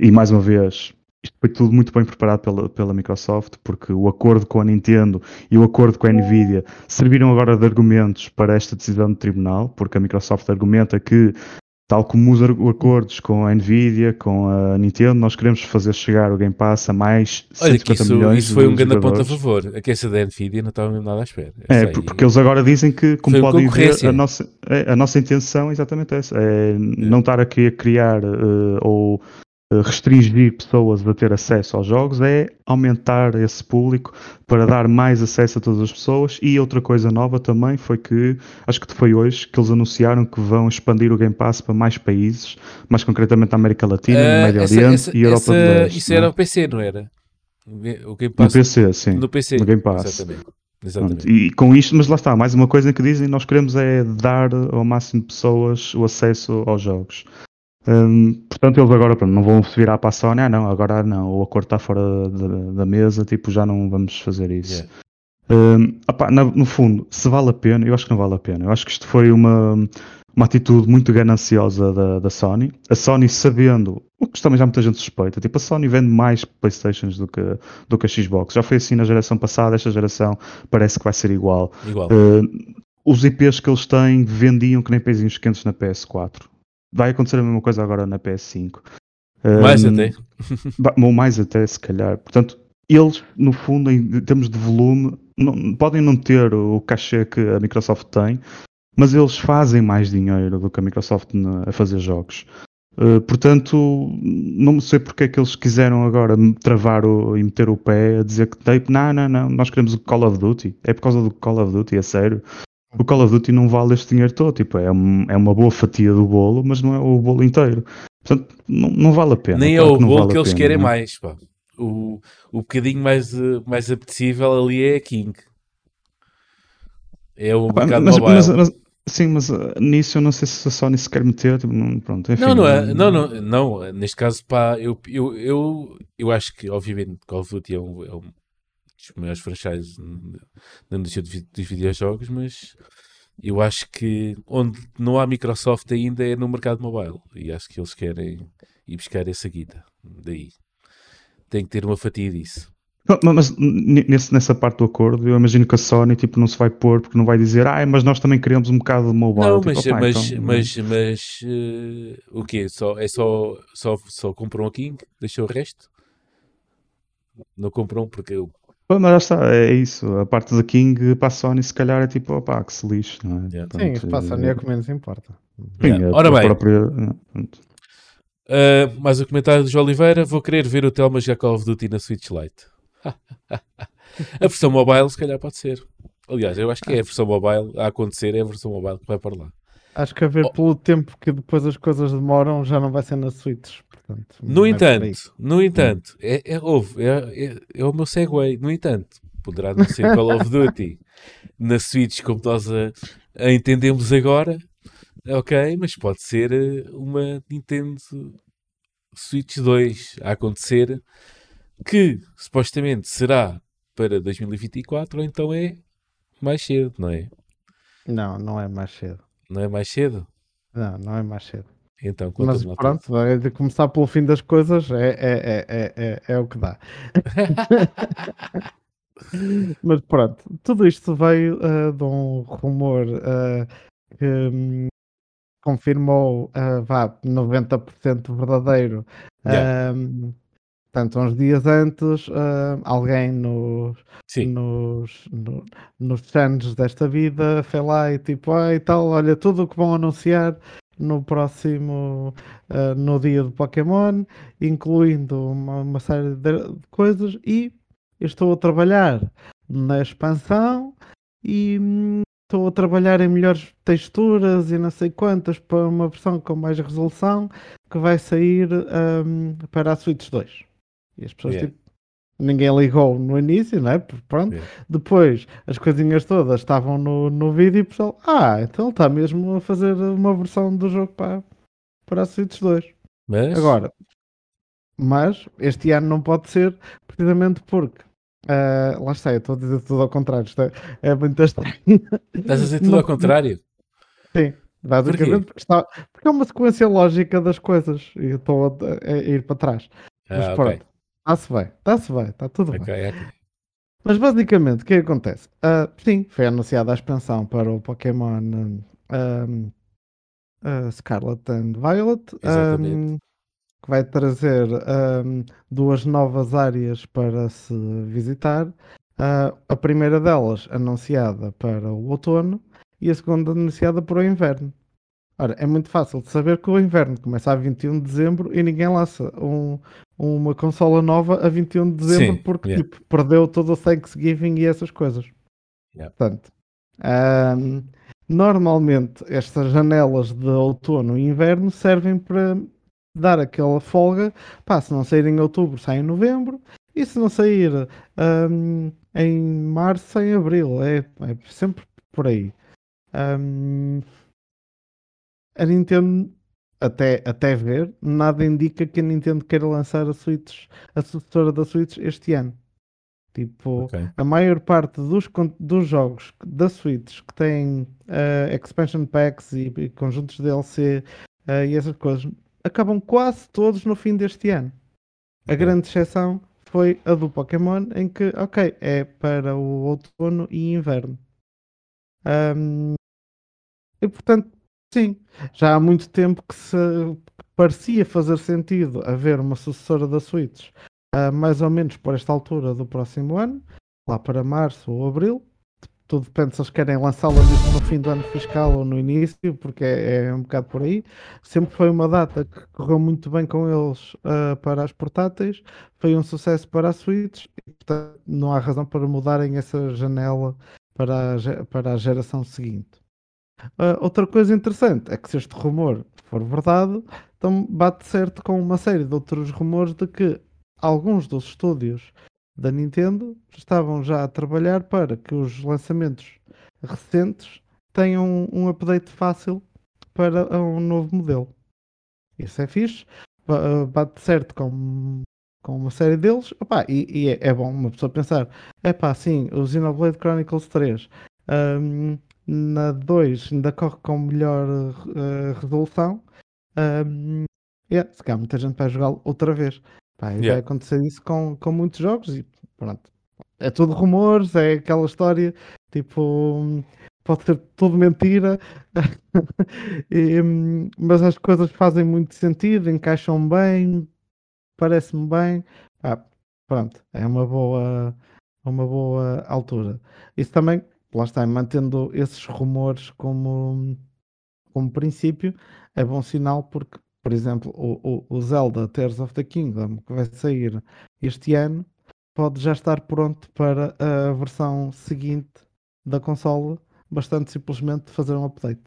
e mais uma vez, isto foi tudo muito bem preparado pela, pela Microsoft, porque o acordo com a Nintendo e o acordo com a Nvidia serviram agora de argumentos para esta decisão do tribunal, porque a Microsoft argumenta que tal como os acordos com a Nvidia, com a Nintendo, nós queremos fazer chegar o Game Pass a mais Olha, 150 isso, milhões isso foi um grande ponto a favor. A essa da Nvidia não estava mesmo nada à espera. É, porque eles agora dizem que, como podem ver, a nossa, é, a nossa intenção é exatamente essa, é, é. não estar aqui a criar uh, ou restringir pessoas a ter acesso aos jogos é aumentar esse público para dar mais acesso a todas as pessoas e outra coisa nova também foi que acho que foi hoje que eles anunciaram que vão expandir o Game Pass para mais países, mais concretamente a América Latina, uh, Médio essa, Oriente essa, e Europa essa, do Leste. Isso era é? o PC, não era? O Game Pass, no PC, sim. No PC, no Game Pass. Exatamente. Exatamente. E com isto, mas lá está, mais uma coisa que dizem, nós queremos é dar ao máximo de pessoas o acesso aos jogos. Um, portanto, eles agora pronto, não vão se virar para a Sony, ah não, agora não, o acordo está fora da, da, mesa, tipo, já não vamos fazer isso. Yeah. Um, opa, no, no, fundo, se vale a pena, eu acho que não vale a pena. Eu acho que isto foi uma, uma atitude muito gananciosa da, da Sony. A Sony sabendo, o que também já muita gente suspeita, tipo, a Sony vende mais Playstations do que, do que a Xbox. Já foi assim na geração passada, esta geração parece que vai ser igual. Igual. Uh, os IPs que eles têm vendiam que nem pezinhos quentes na PS4. Vai acontecer a mesma coisa agora na PS5. Mais Um, até. Ou mais até, se calhar. Portanto, eles, no fundo, em termos de volume, não- podem não ter o cachê que a Microsoft tem, mas eles fazem mais dinheiro do que a Microsoft na- a fazer jogos. Uh, portanto, não sei porque é que eles quiseram agora travar o- e meter o pé a dizer que tipo, não, não, não, nós queremos o Call of Duty. É por causa do Call of Duty, é sério. O Call of Duty não vale este dinheiro todo, tipo, é, um- é uma boa fatia do bolo, mas não é o bolo inteiro. Portanto, não, não vale a pena. Nem é o bolo vale que eles pena, querem não é? mais. Pá. O, o bocadinho mais, mais apetecível ali é a King. É o Pá, mercado mas, mobile. mas- mas- sim, mas uh, nisso eu não sei se a Sony se quer meter. Tipo, não, pronto, enfim, Não, não, é, não, não, não, neste caso, pá, eu, eu, eu, eu acho que, obviamente, Call of Duty é um, é um dos maiores franchises na indústria de videojogos, mas eu acho que onde não há Microsoft ainda é no mercado mobile, e acho que eles querem ir buscar essa guita, daí. Tem que ter uma fatia disso. Mas nesse- nessa parte do acordo, eu imagino que a Sony tipo, não se vai pôr porque não vai dizer, ah, mas nós também queremos um bocado de mobile. Não, Tipo, mas, opá, mas, então, mas, mas eh, o quê? Só, é só, só, só compram a King? Deixou o resto? Não compram porque eu Pô, Mas já está, é isso. A parte da King para a Sony, se calhar, é tipo, opá, que se lixe, não é? Yeah. Sim, Pronto, isso passa eh, é o que menos importa. sim, Yeah. a- Ora a bem. própria-. Uh, mais um comentário do João Oliveira. Vou querer ver o Telma jogar Call of Duty na Switch Lite. a versão mobile, se calhar, pode ser. Aliás, eu acho que é a versão mobile a acontecer, é a versão mobile que vai para lá. Acho que a ver Oh. pelo tempo que depois as coisas demoram, já não vai ser na Switch. Portanto, No não é entanto, no entanto, é, é, houve, é, é, é o meu segue. No entanto, poderá não ser Call of Duty na Switch como nós a, a entendemos agora, ok, mas pode ser eh, uma Nintendo Switch 2 a acontecer que supostamente será para 2024 ou então é mais cedo, não é? Não, não é mais cedo. Não é mais cedo? Não, não é mais cedo. Então, Mas pronto, é de começar pelo fim das coisas é, é, é, é, é, é o que dá. Mas pronto, tudo isto veio eh, de um rumor eh, que hum, confirmou, eh, vá, 90% verdadeiro. Yeah. Hum, portanto, uns dias antes, eh, alguém nos, Sim, nos, no- nos stands desta vida foi lá e tipo, ah, e tal, olha, tudo o que vão anunciar no próximo, ah, no dia do Pokémon, incluindo uma, uma série de coisas, e eu estou a trabalhar na expansão e hum, estou a trabalhar em melhores texturas e não sei quantas para uma versão com mais resolução que vai sair hum, para a Switch 2. E as pessoas Yeah. tipo, ninguém ligou no início, é? Porque, Pronto. Yeah. Depois as coisinhas todas estavam no, no vídeo e o pessoal, ah, então está mesmo a fazer uma versão do jogo para, para a Switch 2. mas Agora, mas este ano não pode ser precisamente porque ah, lá está, eu estou a dizer tudo ao contrário, isto é, é muito estranho. estás a dizer tudo Não- ao contrário. Sim, basicamente porque, está, porque é uma sequência lógica das coisas e eu estou a, a ir para trás. Mas Ah, ok. pronto, está-se bem, está-se bem, está tudo bem. Ok, ok. Mas basicamente, o que é acontece? Ah, sim, foi anunciada a expansão para o Pokémon hum, hum, ah, Scarlet and Violet, hum, que vai trazer hum, duas novas áreas para se visitar. Ah, a primeira delas anunciada para o outono e a segunda anunciada para o inverno. Ora, é muito fácil de saber que o inverno começa a 21 de dezembro e ninguém lança um- uma consola nova a 21 de dezembro Sim, porque yeah. tipo, perdeu todo o Thanksgiving e essas coisas. Yeah. Portanto, ahm, normalmente estas janelas de outono e inverno servem para dar aquela folga. Pá, se não sair em outubro, sai em novembro. E se não sair ahm, em março, sai em abril. É, é sempre por aí. Ahm, a Nintendo, até, até ver, nada indica que a Nintendo queira lançar a Switch, a sucessora da Switch este ano. Tipo, Ok. a maior parte dos, dos jogos da Switch que têm eh, expansion packs e, e conjuntos de DLC eh, e essas coisas acabam quase todos no fim deste ano. A Ok. grande exceção foi a do Pokémon, em que, ok, é para o outono e inverno. Ahm, e portanto, sim, já há muito tempo que se parecia fazer sentido haver uma sucessora da Switch, ah, mais ou menos por esta altura do próximo ano, lá para março ou abril. Tudo depende se eles querem lançá-la no fim do ano fiscal ou no início, porque é, é um bocado por aí. Sempre foi uma data que correu muito bem com eles ah, para as portáteis, foi um sucesso para a Switch, e portanto não há razão para mudarem essa janela para a, para a geração seguinte. Ah, outra coisa interessante é que se este rumor for verdade, então bate certo com uma série de outros rumores de que alguns dos estúdios da Nintendo estavam já a trabalhar para que os lançamentos recentes tenham um, um update fácil para um novo modelo. Isso é fixe, ba- bate certo com, com uma série deles, Opá, e, e é, é bom uma pessoa pensar, é pá, sim, o Xenoblade Chronicles 3 hum, na 2 ainda corre com melhor eh, resolução. hum, yeah, se calhar muita gente vai jogá-lo outra vez. Pá, e vai Yeah. acontecer isso com, com muitos jogos e pronto. É tudo rumores, é aquela história, tipo, pode ser tudo mentira, E, mas as coisas fazem muito sentido, encaixam bem, parece-me bem. Ah, pronto, é uma boa, uma boa altura. Isso também, lá está, mantendo esses rumores como, como princípio, é bom sinal porque, por exemplo, o, o, o Zelda Tears of the Kingdom, que vai sair este ano, pode já estar pronto para a versão seguinte da consola, bastante simplesmente fazer um update.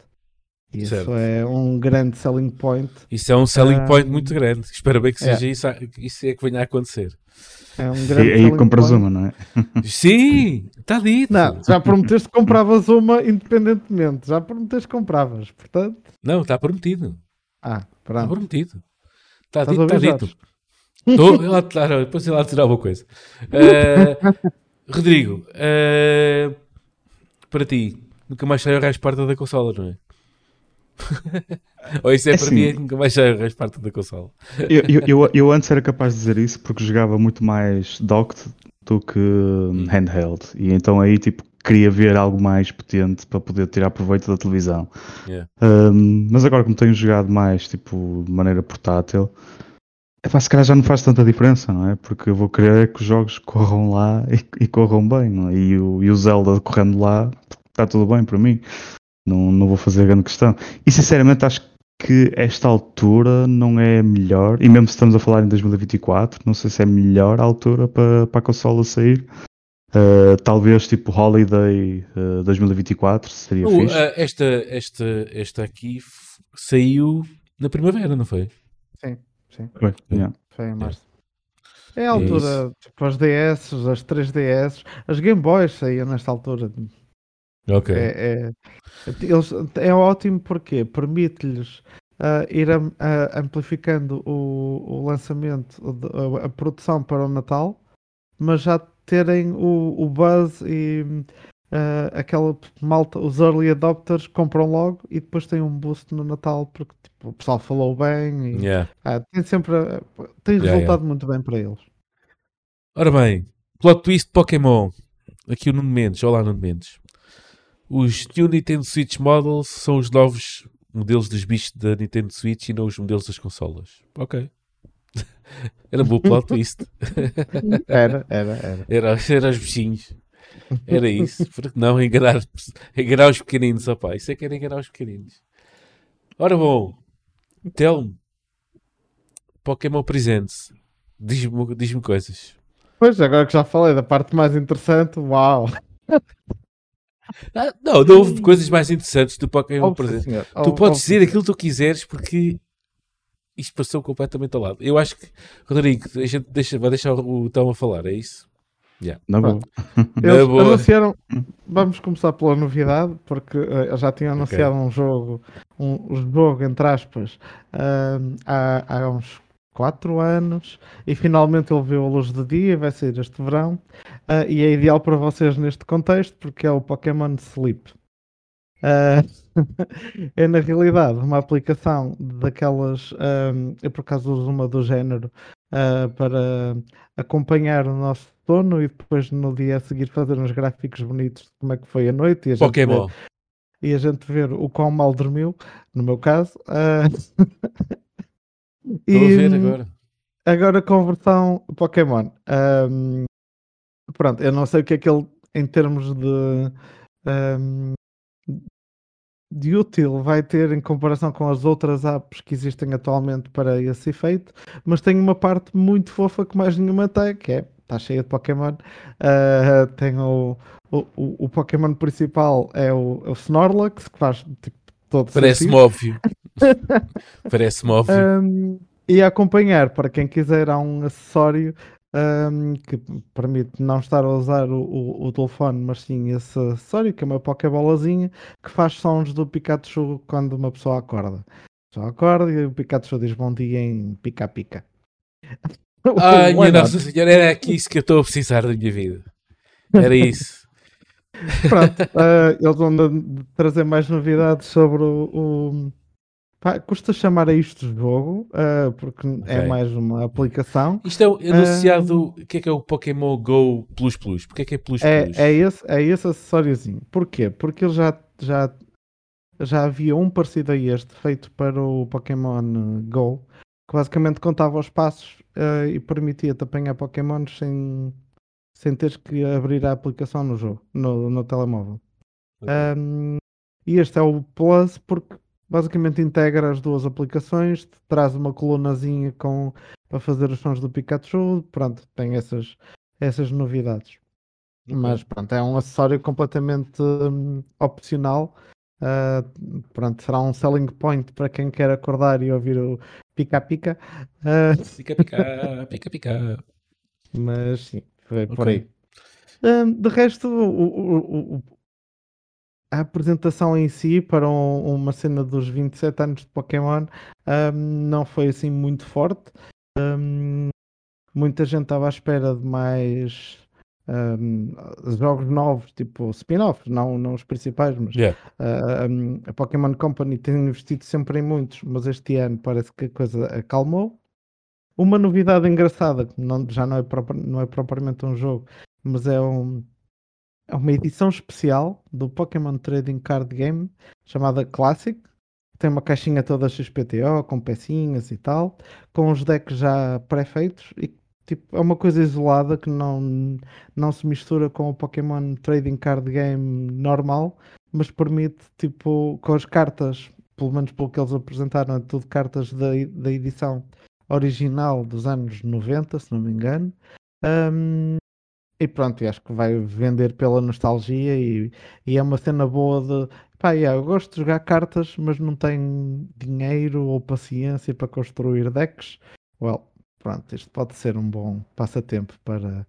Isso Certo. é um grande selling point. Isso é um selling point muito grande. Espero bem que é. seja isso, isso é que venha a acontecer. É um E grande aí selling compras point. uma, não é? Sim, está dito. Não, já prometeste que compravas uma independentemente. Já prometeste que compravas. Portanto, Não, está prometido. ah, Está pronto. prometido. Está Estás dito, a está dito. Estou, claro, depois ela tirar uma coisa. Eh, Rodrigo, eh, para ti, nunca mais sai o resto parte da consola, não é? Ou isso é, É para assim. mim, é que nunca mais sai o resto parte da consola. Eu, eu, eu, antes era capaz de dizer isso porque jogava muito mais docked do que hum, handheld. E então aí tipo queria ver algo mais potente para poder tirar proveito da televisão. Yeah. Hum, mas agora como tenho jogado mais tipo de maneira portátil, epá, se calhar já não faz tanta diferença, não é? Porque eu vou querer que os jogos corram lá e, e corram bem, é? E o, e o Zelda correndo lá está tudo bem para mim. Não, não vou fazer grande questão. E sinceramente acho que esta altura não é a melhor, e mesmo se estamos a falar em 2024, não sei se é a melhor altura para, para a consola sair. Uh, talvez tipo Holiday uh, 2024 seria Oh, fixe. eh, esta, esta, esta aqui f- saiu na primavera, não foi? Sim, sim. Foi, yeah. Foi em março. É a altura, isso. tipo, as DS, as 3DS, as Game Boys saíam nesta altura. Ok. É, é, eles, é ótimo porque permite-lhes ah, ir am- ah, amplificando o, o lançamento, a, a produção para o Natal, mas já terem o, o buzz e ah, aquela malta, os early adopters compram logo e depois tem um boost no Natal porque tipo, o pessoal falou bem e Yeah. ah, tem sempre tem Yeah, resultado muito bem para eles. Ora bem, plot twist Pokémon. Aqui o Nuno Mendes. Olá, Nuno Mendes. Os New Nintendo Switch Models são os novos modelos dos bichos da Nintendo Switch e não os modelos das consolas. Ok. Era um bom plot twist. Era, era, era. Era, era os bichinhos. Era isso. Porque não enganar, enganar os pequeninos. Opa, isso é que era enganar os pequeninos. Ora bom, Telmo. Pokémon Presents. Diz-me diz coisas. Pois, agora que já falei da parte mais interessante, uau! Ah, não, não houve coisas mais interessantes do Pokémon senhor. Tu podes dizer aquilo que tu quiseres porque isto passou completamente ao lado. Eu acho que, Rodrigo, a gente deixa, vai deixar o Telmo a falar, é isso? Na boa. Na Eles boa. anunciaram. Vamos começar pela novidade, porque eh, já tinham anunciado um jogo, um, jogo entre aspas, ahm, há, há uns 4 anos e finalmente ele viu a luz do dia e vai sair este verão. Uh, e é ideal para vocês neste contexto porque é o Pokémon Sleep. Uh, é na realidade uma aplicação daquelas. Um, eu por acaso uso uma do género uh, para acompanhar o nosso sono e depois no dia a seguir fazer uns gráficos bonitos de como é que foi a noite. E a Pokémon. Ver, e a gente ver o quão mal dormiu, no meu caso. Estou a ver agora. Agora conversão Pokémon. Um, pronto, eu não sei o que é que ele, em termos de, um, de útil, vai ter em comparação com as outras apps que existem atualmente para esse efeito, mas tem uma parte muito fofa que mais nenhuma tem, que é está cheia de Pokémon. Uh, tem o, o, o, Pokémon principal é o, é o Snorlax, que faz tipo, todo Parece-me óbvio. Parece-me óbvio. Um, e acompanhar, para quem quiser, há um acessório um, que permite não estar a usar o, o, o, telefone, mas sim esse acessório, que é uma Pokébolazinha, que faz sons do Pikachu quando uma pessoa acorda. A pessoa acorda e o Pikachu diz bom dia em pica-pica. Ai, minha Nossa Senhora, era aqui isso que eu estou a precisar da minha vida. Era isso. Pronto, uh, eles vão trazer mais novidades sobre o, o Pá, custa chamar a isto jogo, uh, porque é okay. é mais uma aplicação. Isto é anunciado, o que é que é o Pokémon Go Plus Plus? Porquê é que é Plus é, Plus? É esse, é esse acessóriozinho. Porquê? Porque ele já, já, já havia um parecido a este feito para o Pokémon Go, que basicamente contava os passos uh, e permitia-te apanhar Pokémons sem, sem teres que abrir a aplicação no jogo, no, no telemóvel. Okay. Um, e este é o Plus porque basicamente integra as duas aplicações, traz uma colunazinha com, para fazer os sons do Pikachu, pronto, tem essas, essas novidades. Okay. Mas pronto, é um acessório completamente um, opcional. Uh, pronto, será um selling point para quem quer acordar e ouvir o pica-pica. Uh... Pica-pica, pica-pica. Mas sim, foi okay. por aí. Uh, de resto, o, o, a apresentação em si para um, uma cena dos 27 anos de Pokémon um, não foi assim muito forte. Um, muita gente estava à espera de mais jogos novos, tipo spin-offs, não, não os principais, mas yeah. a Pokémon Company tem investido sempre em muitos, mas este ano parece que a coisa acalmou. Uma novidade engraçada, que não, já não é, não é propriamente um jogo, mas é um, é uma edição especial do Pokémon Trading Card Game chamada Classic. Tem uma caixinha toda XPTO com pecinhas e tal, com os decks já pré-feitos e tipo, é uma coisa isolada que não, não se mistura com o Pokémon Trading Card Game normal, mas permite, tipo, com as cartas, pelo menos pelo que eles apresentaram, é tudo cartas da, da edição original dos anos 90, se não me engano. Um, e pronto, acho que vai vender pela nostalgia e, e é uma cena boa de pá, yeah, eu gosto de jogar cartas, mas não tenho dinheiro ou paciência para construir decks. Well, pronto, isto pode ser um bom passatempo para,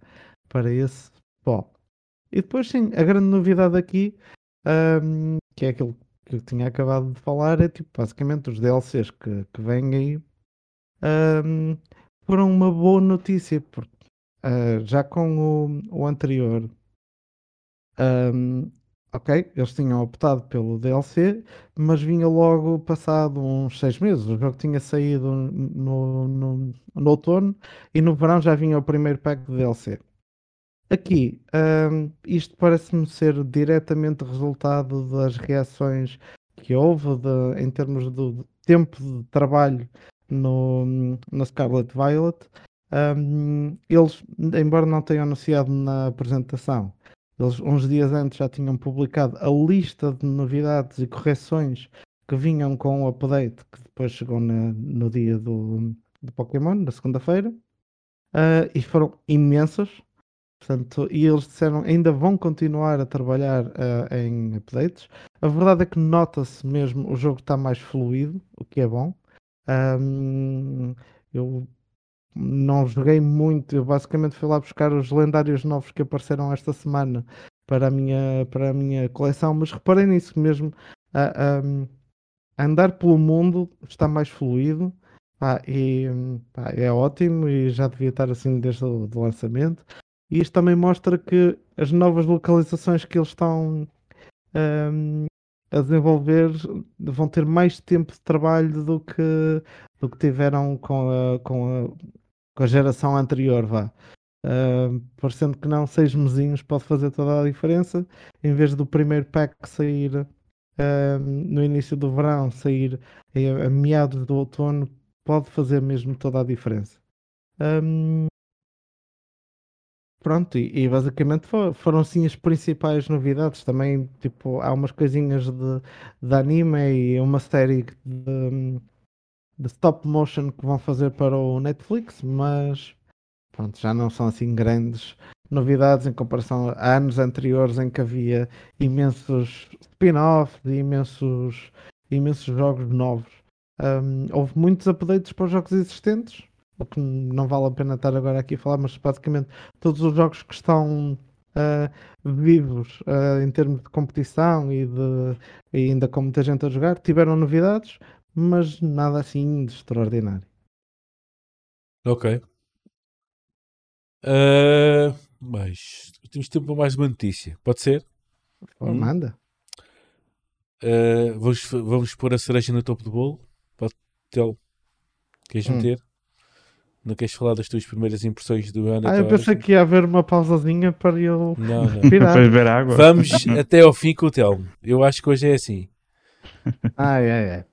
para esse pessoal. E depois sim, a grande novidade aqui, um, que é aquilo que eu tinha acabado de falar, é tipo, basicamente os DLCs que, que vêm aí um, foram uma boa notícia, porque Uh, já com o, o anterior, um, ok, eles tinham optado pelo DLC, mas vinha logo passado uns seis meses. O jogo tinha saído no, no, no outono e no verão já vinha o primeiro pack de DLC. Aqui, um, isto parece-me ser diretamente resultado das reações que houve de, em termos do tempo de trabalho no, no Scarlet Violet. Um, eles, embora não tenham anunciado na apresentação, eles uns dias antes já tinham publicado a lista de novidades e correções que vinham com o update que depois chegou na, no dia do, do Pokémon, na segunda-feira, uh, e foram imensas. Portanto, e eles disseram ainda vão continuar a trabalhar uh, em updates. A verdade é que nota-se mesmo o jogo está mais fluido, o que é bom. Um, eu não joguei muito, eu basicamente fui lá buscar os lendários novos que apareceram esta semana para a minha, para a minha coleção, mas reparei nisso mesmo. A, a andar pelo mundo está mais fluido Pá, e pá, é ótimo e já devia estar assim desde o lançamento. E isto também mostra que as novas localizações que eles estão hum, a desenvolver vão ter mais tempo de trabalho do que, do que tiveram com a, com a, com a geração anterior, vá. Hum, parecendo que não, seis mesinhos pode fazer toda a diferença. Em vez do primeiro pack sair hum, no início do verão, sair a, a meados do outono, pode fazer mesmo toda a diferença. Hum, pronto, e, e basicamente fo- foram sim as principais novidades. Também, tipo, há umas coisinhas de, de anime e uma série de, de stop motion que vão fazer para o Netflix, mas pronto, já não são assim grandes novidades em comparação a anos anteriores em que havia imensos spin-offs e imensos, imensos jogos novos. Um, houve muitos updates para os jogos existentes, que não vale a pena estar agora aqui a falar, mas basicamente todos os jogos que estão uh, vivos uh, em termos de competição e, de, e ainda com muita gente a jogar tiveram novidades, mas nada assim de extraordinário. Ok. Uh, mas temos tempo para mais uma notícia. Pode ser? Hum. Manda. Uh, vamos, vamos pôr a cereja no topo do bolo? Pode Tel, Queres Hum. meter? Não queres falar das tuas primeiras impressões do ano? Ah, eu pensei agora? que ia haver uma pausazinha para eu Não, não. respirar. Para beber água. Vamos até ao fim com o Telmo. Eu acho que hoje é assim. Ah, é, é.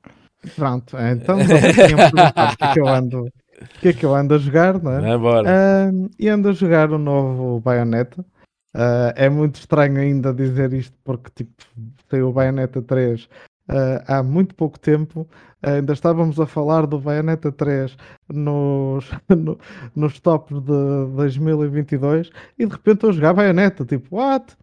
Pronto, então o que é que eu ando, o que é que eu ando a jogar, não é? Vai embora. Ahm, e ando a jogar o novo Bayonetta. Ah, é muito estranho ainda dizer isto porque tipo, saiu o Bayonetta 3 ah, há muito pouco tempo. Ainda estávamos a falar do Bayonetta 3 nos, no- nos tops de 2022 e de repente estou a jogar Bayonetta. Tipo, what?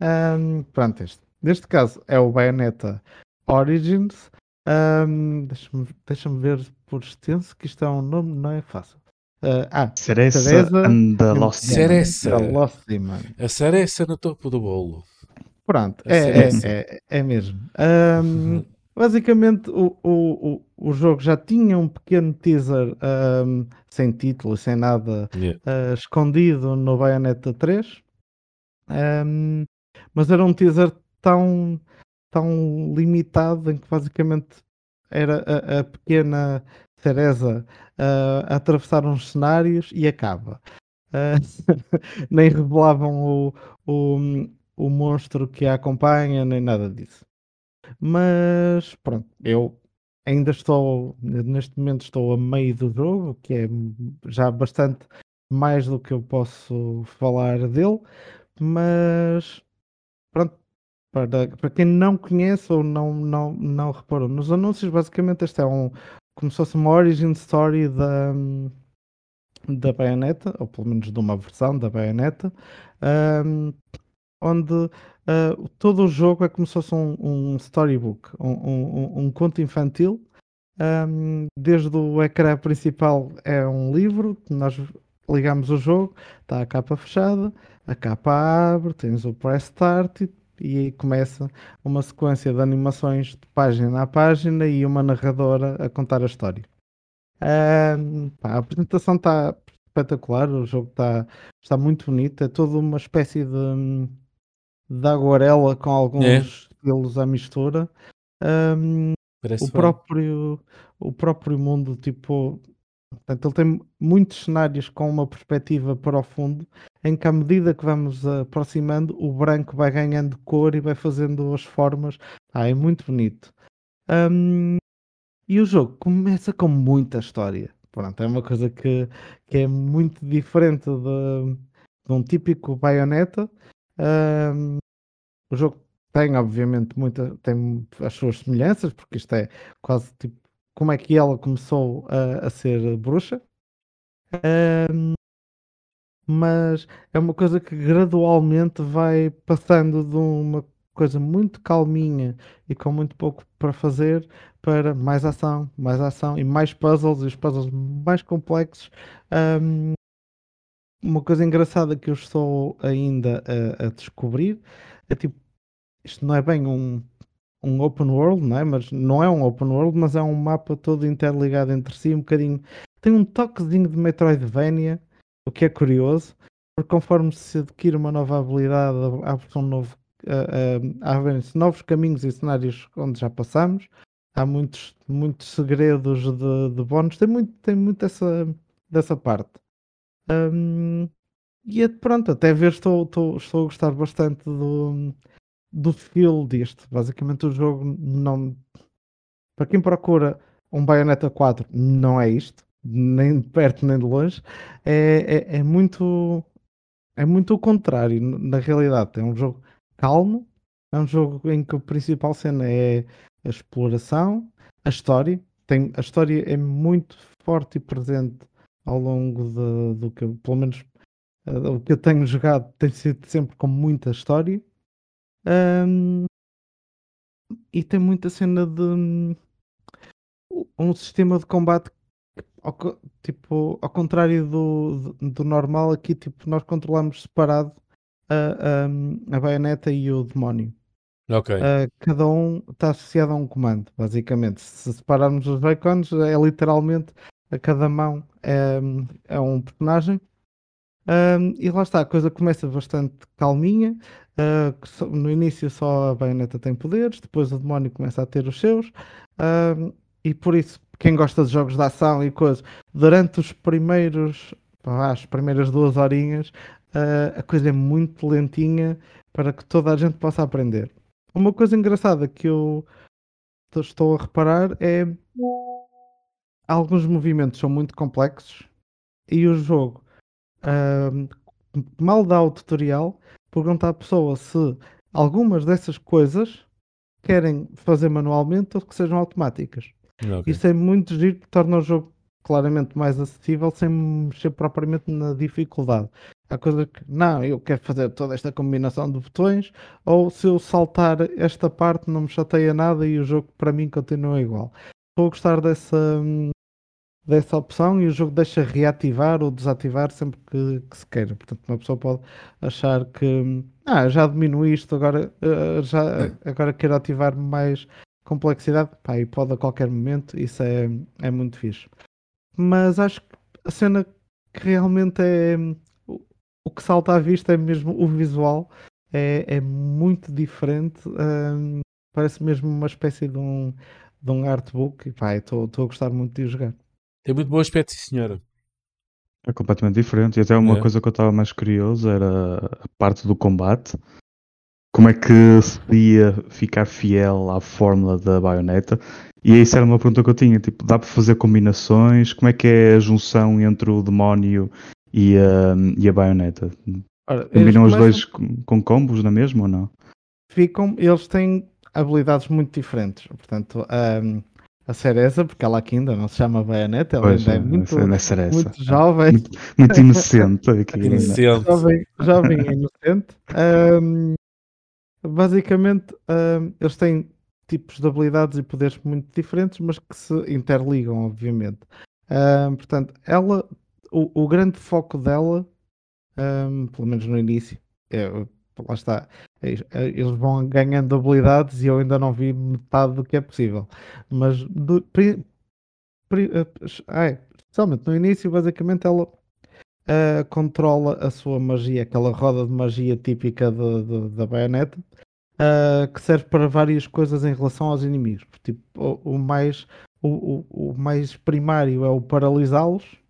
Ahm, pronto, este. Neste caso é o Bayonetta Origins. Ahm, Deixa-me deixa ver por extenso que isto é um nome, não é fácil. Ah, ah, Cereza Cereza and the Lost Cereza. da Lost Demon. A cereça no topo do bolo. Pronto, é, é, Cereza. é, é mesmo. Ahm, basicamente, o, o, o, jogo já tinha um pequeno teaser ahm, sem título, sem nada Yeah. ah, escondido no Bayonetta 3. Ahm, mas era um teaser tão, tão limitado em que basicamente era a, a pequena Cereza ah, a atravessar uns cenários e acaba. Ah, nem revelavam o, o, o monstro que a acompanha, nem nada disso. Mas pronto, eu ainda estou, neste momento estou a meio do jogo, que é já bastante mais do que eu posso falar dele, mas pronto, para, para quem não conhece ou não, não, não reparou nos anúncios, basicamente este é um como se fosse uma origin story da, da Bayonetta, ou pelo menos de uma versão da Bayonetta, ahm, onde ah, todo o jogo é como se fosse um, um storybook, um, um- um- um conto infantil. Desde o ecrã principal é um livro, nós ligamos o jogo, está a capa fechada, a capa abre, tens o press start e, e aí começa uma sequência de animações de página a página e uma narradora a contar a história. Ahm, pá, a apresentação está espetacular, o jogo está está muito bonito, é toda uma espécie de, de aguarela com alguns É. estilos à mistura. Parece o bem. próprio, o próprio mundo, tipo, portanto, ele tem muitos cenários com uma perspectiva para o fundo, em que à medida que vamos aproximando, o branco vai ganhando cor e vai fazendo as formas. Ah, é muito bonito. Ahm, e o jogo começa com muita história. Pronto, é uma coisa que, que é muito diferente de, de um típico Bayonetta. O jogo tem, obviamente, muita, tem as suas semelhanças, porque isto é quase tipo como é que ela começou a, a ser bruxa. Mas é uma coisa que gradualmente vai passando de uma coisa muito calminha e com muito pouco para fazer para mais ação, mais ação e mais puzzles e os puzzles mais complexos. Ahm, uma coisa engraçada que eu estou ainda a, a descobrir é tipo, isto não é bem um, um open world, não é? Mas não é um open world, mas é um mapa todo interligado entre si, um bocadinho. Tem um toquezinho de Metroidvania, o que é curioso, porque conforme se adquire uma nova habilidade, abre-se um novo. Uh, novos caminhos e cenários onde já passamos. Há muitos, muitos segredos de, de bónus. Tem muito, tem muito essa, dessa parte. Um, e é, pronto, até ver estou, estou, estou a gostar bastante do, do feel disto. Basicamente o jogo não. Para quem procura um Bayonetta 4, não é isto, nem de perto nem de longe. É, é, é muito. É muito o contrário, na realidade. É um jogo calmo, é um jogo em que a principal cena é a exploração, a história. Tem, a história é muito forte e presente ao longo de, do que, pelo menos uh, o que eu tenho jogado, tem sido sempre com muita história. Um, e tem muita cena de um sistema de combate ao, tipo, ao contrário do, do normal, aqui tipo, nós controlamos separado a, a, a baioneta e o demónio. Ok. Uh, cada um está associado a um comando, basicamente. Se separarmos os Joy-Cons, é literalmente a cada mão é, é um personagem. Um, e lá está, a coisa começa bastante calminha. Uh, no início só a baioneta tem poderes, depois o demónio começa a ter os seus. Um, e por isso, quem gosta de jogos de ação e coisas, durante os primeiros, as primeiras duas horinhas, uh, a coisa é muito lentinha para que toda a gente possa aprender. Uma coisa engraçada que eu estou a reparar é alguns movimentos são muito complexos e o jogo mal dá o tutorial pergunta à pessoa se algumas dessas coisas querem fazer manualmente ou que sejam automáticas. Okay. Isso é muito giro que torna o jogo claramente mais acessível sem mexer propriamente na dificuldade. Há coisa que, não, eu quero fazer toda esta combinação de botões, ou se eu saltar esta parte não me chateia nada e o jogo para mim continua igual. Estou a gostar dessa, dessa opção e o jogo deixa reativar ou desativar sempre que, que se queira. Portanto, uma pessoa pode achar que ah, já diminui isto, agora, uh, já, é. agora quero ativar mais complexidade. Pá, e pode a qualquer momento, isso é, é muito fixe. Mas acho que a cena que realmente é o que salta à vista é mesmo o visual. É, é muito diferente. Um, parece mesmo uma espécie de um, de um artbook. E estou a gostar muito de jogar. Tem muito bom aspecto, sim, senhora. É completamente diferente. E até uma é. coisa que eu estava mais curioso era a parte do combate. Como é que se podia ficar fiel à fórmula da baioneta? E isso era uma pergunta que eu tinha. Tipo, dá para fazer combinações? Como é que é a junção entre o demónio e a, e a baioneta? Ora, Combinam os dois com, com combos na mesma ou não? Ficam, eles têm habilidades muito diferentes. Portanto, um, a Cereza, porque ela aqui ainda não se chama Baioneta, ela pois, ainda é, é muito, é muito jovem. Muito, muito inocente. Aqui, inocente. Jovem, jovem e inocente. Um, basicamente, um, eles têm tipos de habilidades e poderes muito diferentes, mas que se interligam, obviamente. Um, portanto, ela, o, o, grande foco dela, pelo menos no início, é, lá está, é é, eles vão ganhando habilidades e eu ainda não vi metade do que é possível. Mas do, pri, pri, é, especialmente no início, basicamente ela uh, controla a sua magia, aquela roda de magia típica de, de, da baioneta, uh, que serve para várias coisas em relação aos inimigos. Tipo, o, o mais, o, o, o mais primário é o paralisá-los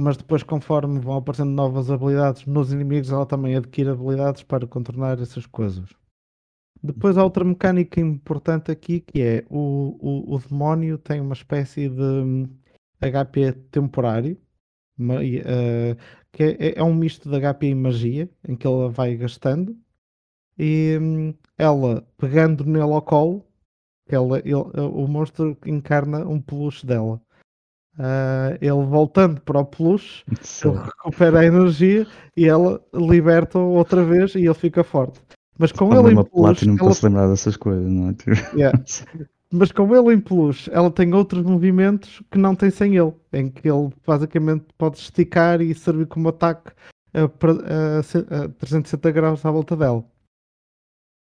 mas depois, conforme vão aparecendo novas habilidades nos inimigos, ela também adquire habilidades para contornar essas coisas. Depois há outra mecânica importante aqui que é o, o, o demónio tem uma espécie de HP hum, temporário, uh, que é, é, um misto de HP e magia, em que ela vai gastando, e um, ela pegando nele ao colo, ela, ele, o monstro encarna um peluche dela. Uh, ele voltando para o plus, ele recupera a energia e ela liberta outra vez e ele fica forte. Mas com ele em plus. Não ela... lembrar dessas coisas, não é? Yeah. Mas com ele em plus, ela tem outros movimentos que não tem sem ele, em que ele basicamente pode esticar e servir como ataque a, a, a 360 graus à volta dela.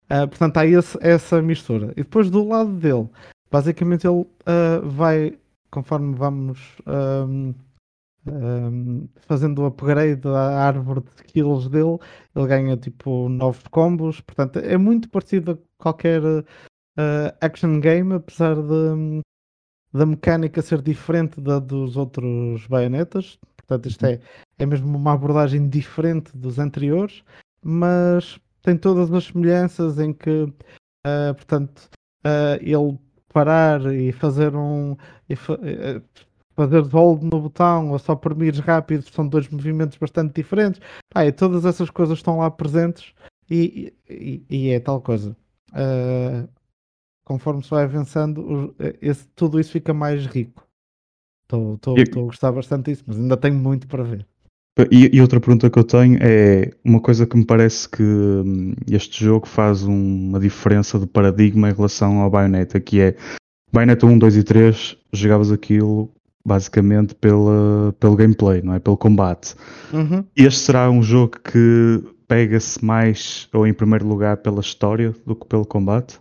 Uh, portanto, há esse, essa mistura. E depois do lado dele, basicamente ele uh, vai, conforme vamos um, um, fazendo o upgrade da árvore de skills dele, ele ganha tipo novos combos. Portanto, é muito parecido a qualquer uh, action game, apesar de da mecânica ser diferente da dos outros baionetas. Portanto, isto é, é mesmo uma abordagem diferente dos anteriores, mas tem todas as semelhanças em que, uh, portanto, uh, ele parar e fazer um. E fa uh, fazer hold no botão ou só permires rápido são dois movimentos bastante diferentes. E todas essas coisas estão lá presentes e, e, e é tal coisa. Uh, conforme se vai avançando, esse, tudo isso fica mais rico. Estou a gostar bastante disso, mas ainda tenho muito para ver. E, e, outra pergunta que eu tenho é uma coisa que me parece que hum, este jogo faz uma diferença de paradigma em relação ao Bayonetta, que é Bayonetta 1, 2 e 3, jogavas aquilo basicamente pela, pelo gameplay, não é? Pelo combate. Uhum. Este será um jogo que pega-se mais, ou em primeiro lugar, pela história do que pelo combate?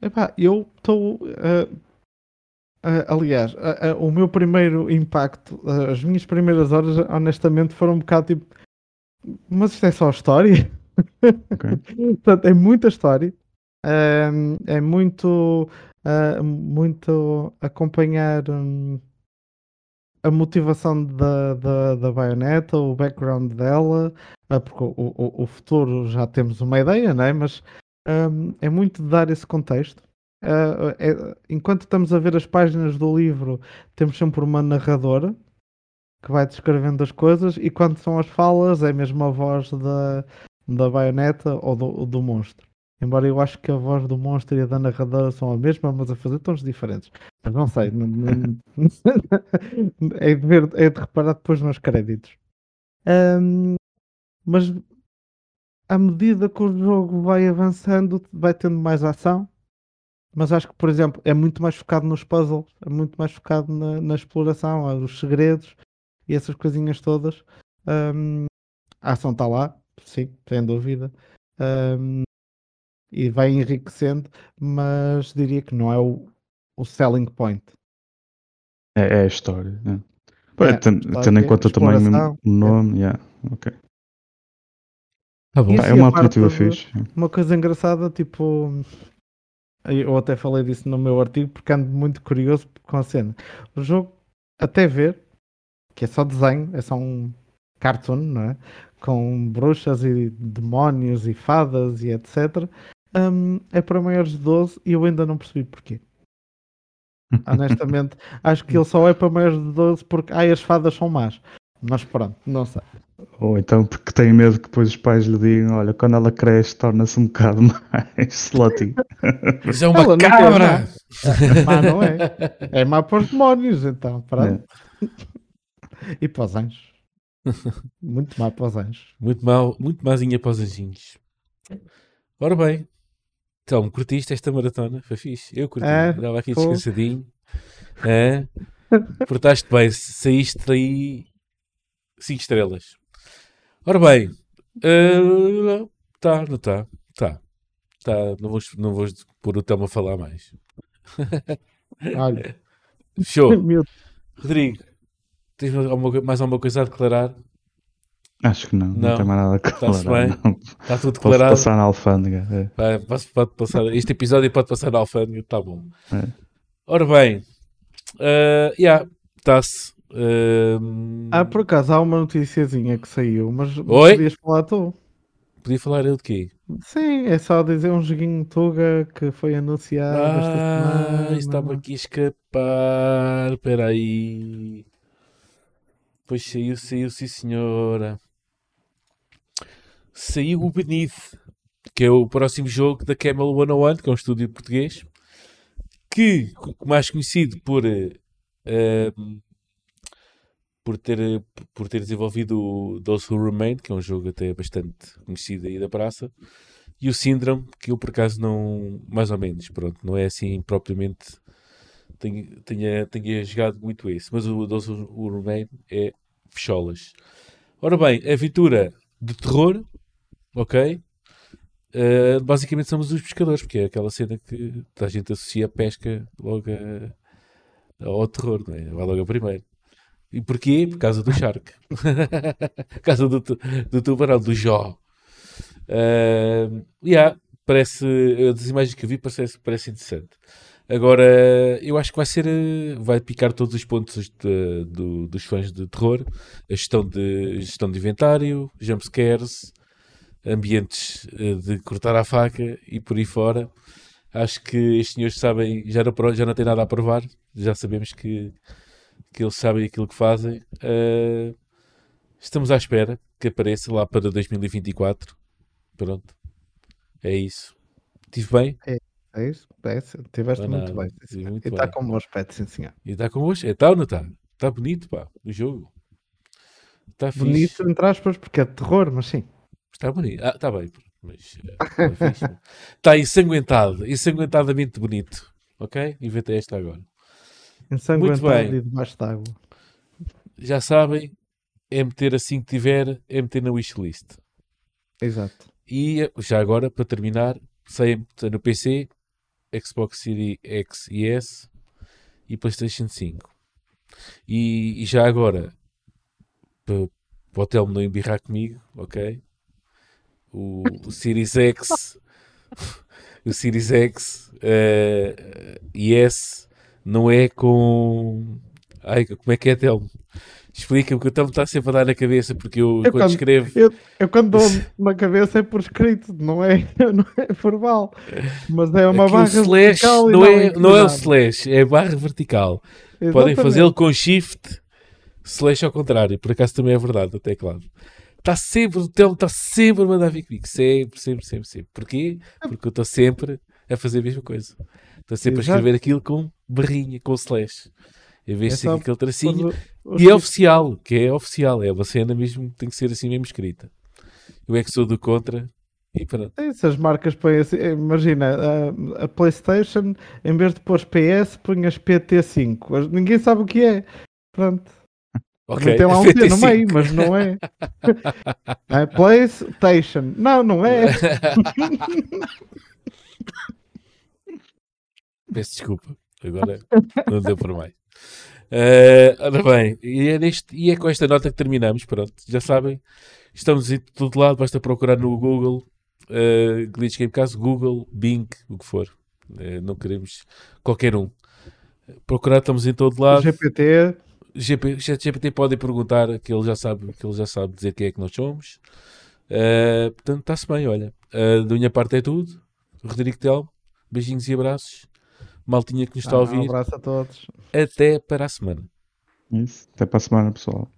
Epá, eu estou. Uh, uh, aliás, uh, o meu primeiro impacto, as minhas primeiras horas, honestamente, foram um bocado tipo. Mas isto é só história? Okay. Portanto, é muita história. É muito. muito acompanhar. Um, a motivação da, da, da baioneta, o background dela, porque o, o, o futuro já temos uma ideia, não é? Mas um, é muito dar esse contexto. É, enquanto estamos a ver as páginas do livro, temos sempre uma narradora que vai descrevendo as coisas, e quando são as falas, é mesmo a voz da, da baioneta ou do, do monstro. Embora eu acho que a voz do monstro e a da narradora são a mesma, mas a fazer tons diferentes. Mas não sei. não, não, é, de ver, é de reparar depois nos créditos. Um, mas à medida que o jogo vai avançando, vai tendo mais ação. Mas acho que, por exemplo, é muito mais focado nos puzzles, é muito mais focado na, na exploração, os segredos e essas coisinhas todas. Um, a ação está lá, sim, sem dúvida. Um, e vai enriquecendo, mas diria que não é o, o selling point. É, é a história. Né? É, tendo, tendo em conta também o nome, yeah, ok. Tá bom. é uma alternativa fixe. Uma coisa engraçada, tipo. Eu até falei disso no meu artigo porque ando muito curioso com a cena. O jogo, até ver, que é só desenho, é só um cartoon, não é? Com bruxas e demónios e fadas e etc. Um, é para maiores de 12 e eu ainda não percebi porquê. Honestamente, acho que ele só é para maiores de 12 porque ai, as fadas são más. Mas pronto, não sei. Ou então porque tem medo que depois os pais lhe digam: olha, quando ela cresce, torna-se um bocado mais slutty. Isso é uma ela cabra! É má, não é? É má para os demónios, então. Pronto. É. E para os anjos. Muito má para os anjos. Muito mal, muito mazinha para os anjinhos. Ora bem, então, curtiste esta maratona? Foi fixe. Eu curti. É, Estava aqui descansadinho. É. Portaste bem, saíste daí 5 estrelas. Ora bem, uh, tá, não está, tá, tá, não vou, não vou pôr o Telmo a falar mais. Olha. Show. Rodrigo, tens alguma, mais alguma coisa a declarar? Acho que não, não, não tem mais nada a declarar. Está Está tudo declarado. Posso passar na alfândega. É. Vai, pode passar, este episódio pode passar na alfândega, está bom. É. Ora bem, uh, yeah, está-se. Uh... Ah, por acaso há uma noticiazinha que saiu, mas Oi? podias falar tu. Podia falar eu de quê? Sim, é só dizer um joguinho Tuga que foi anunciado ah, esta semana. estava aqui a escapar. Espera aí. Pois saiu, saiu, sim senhora. Saiu o Beneath, que é o próximo jogo da Camel 101, que é um estúdio português, que, mais conhecido por uh, por ter, por ter desenvolvido o Those Who Remain, que é um jogo até bastante conhecido aí da praça, e o Syndrome, que eu por acaso não, mais ou menos, pronto, não é assim propriamente, tenha, tenha, tenha jogado muito esse, mas o Those Who Remain é fecholas. Ora bem, aventura de terror, ok? Uh, basicamente somos os pescadores, porque é aquela cena que a gente associa a pesca logo a, ao terror, não é? Vai logo a primeiro. E porquê? Por causa do Shark. Por causa do, do tubarão, do Jó. Uh, yeah, parece, das imagens que vi, parece, parece interessante. Agora, eu acho que vai ser, vai picar todos os pontos de, de, dos fãs de terror, a gestão de, gestão de inventário, jumpscares, ambientes eh, de cortar a faca e por aí fora. Acho que estes senhores sabem, já não, já não tem nada a provar, já sabemos que, que eles sabem aquilo que fazem. Uh, estamos à espera que apareça lá para 2024. Pronto, é isso. Estive bem? É, é isso, é, tiveste muito bem. Sim, muito e está com bom aspecto, sim senhor. E está com aspecto, está ou não está? Está bonito, pá, o jogo. Está bonito, fixe. entre aspas, porque é de terror, mas sim. Está bonito. Ah, está bem. Mas, uh, está ensanguentado. Ensanguentadamente bonito. Ok? Inventei esta agora. Muito bem. e debaixo d'água. Já sabem, é meter assim que tiver, é meter na wishlist. Exato. E já agora, para terminar, sai no PC, Xbox Series X e S e PlayStation 5. E, e já agora, para, para o Telmo não embirrar comigo, ok? o, o Series X, o Series X uh, e S não é com. Ai, como é que é, Telmo? Explica-me que o Telmo está sempre a dar na cabeça porque eu, eu quando, escrevo. Eu, eu quando dou na cabeça é por escrito, não é, não é verbal. Mas é uma barra vertical. Não, é, não é o slash, é barra vertical. Exatamente. Podem fazê-lo com shift, slash ao contrário. Por acaso também é verdade, até claro. Está sempre, o Telmo está sempre a mandar vir comigo. Sempre, sempre, sempre, sempre. Porquê? Porque eu estou sempre a fazer a mesma coisa. Estou sempre Exato. a escrever aquilo com barrinha, com slash. Em vez de ser aquele tracinho. E é oficial, que é oficial. É uma cena mesmo que tem que ser assim mesmo escrita. Eu é que sou do contra e pronto. Essas marcas põem assim, imagina, a, a, PlayStation, em vez de pôr PS, as PT5. Ninguém sabe o que é. Pronto. Okay. Tem lá um T no meio, mas não é. é PlayStation. Não, não é. Peço desculpa. Agora não deu por mais. Uh, ora bem, e é, neste, e é com esta nota que terminamos. Pronto, já sabem, estamos em todo lado. Basta procurar no Google, uh, Glitch Game Caso, Google, Bing, o que for. Uh, não queremos qualquer um. Procurar, estamos em todo lado. GPT. GP, GPT podem perguntar que ele já sabe que ele já sabe dizer quem é que nós somos. Uh, portanto, está-se bem, olha. Uh, da minha parte é tudo. Rodrigo Tel, beijinhos e abraços. Maltinha que nos está ah, a ouvir. Um abraço a todos. Até para a semana. Isso. Até para a semana, pessoal.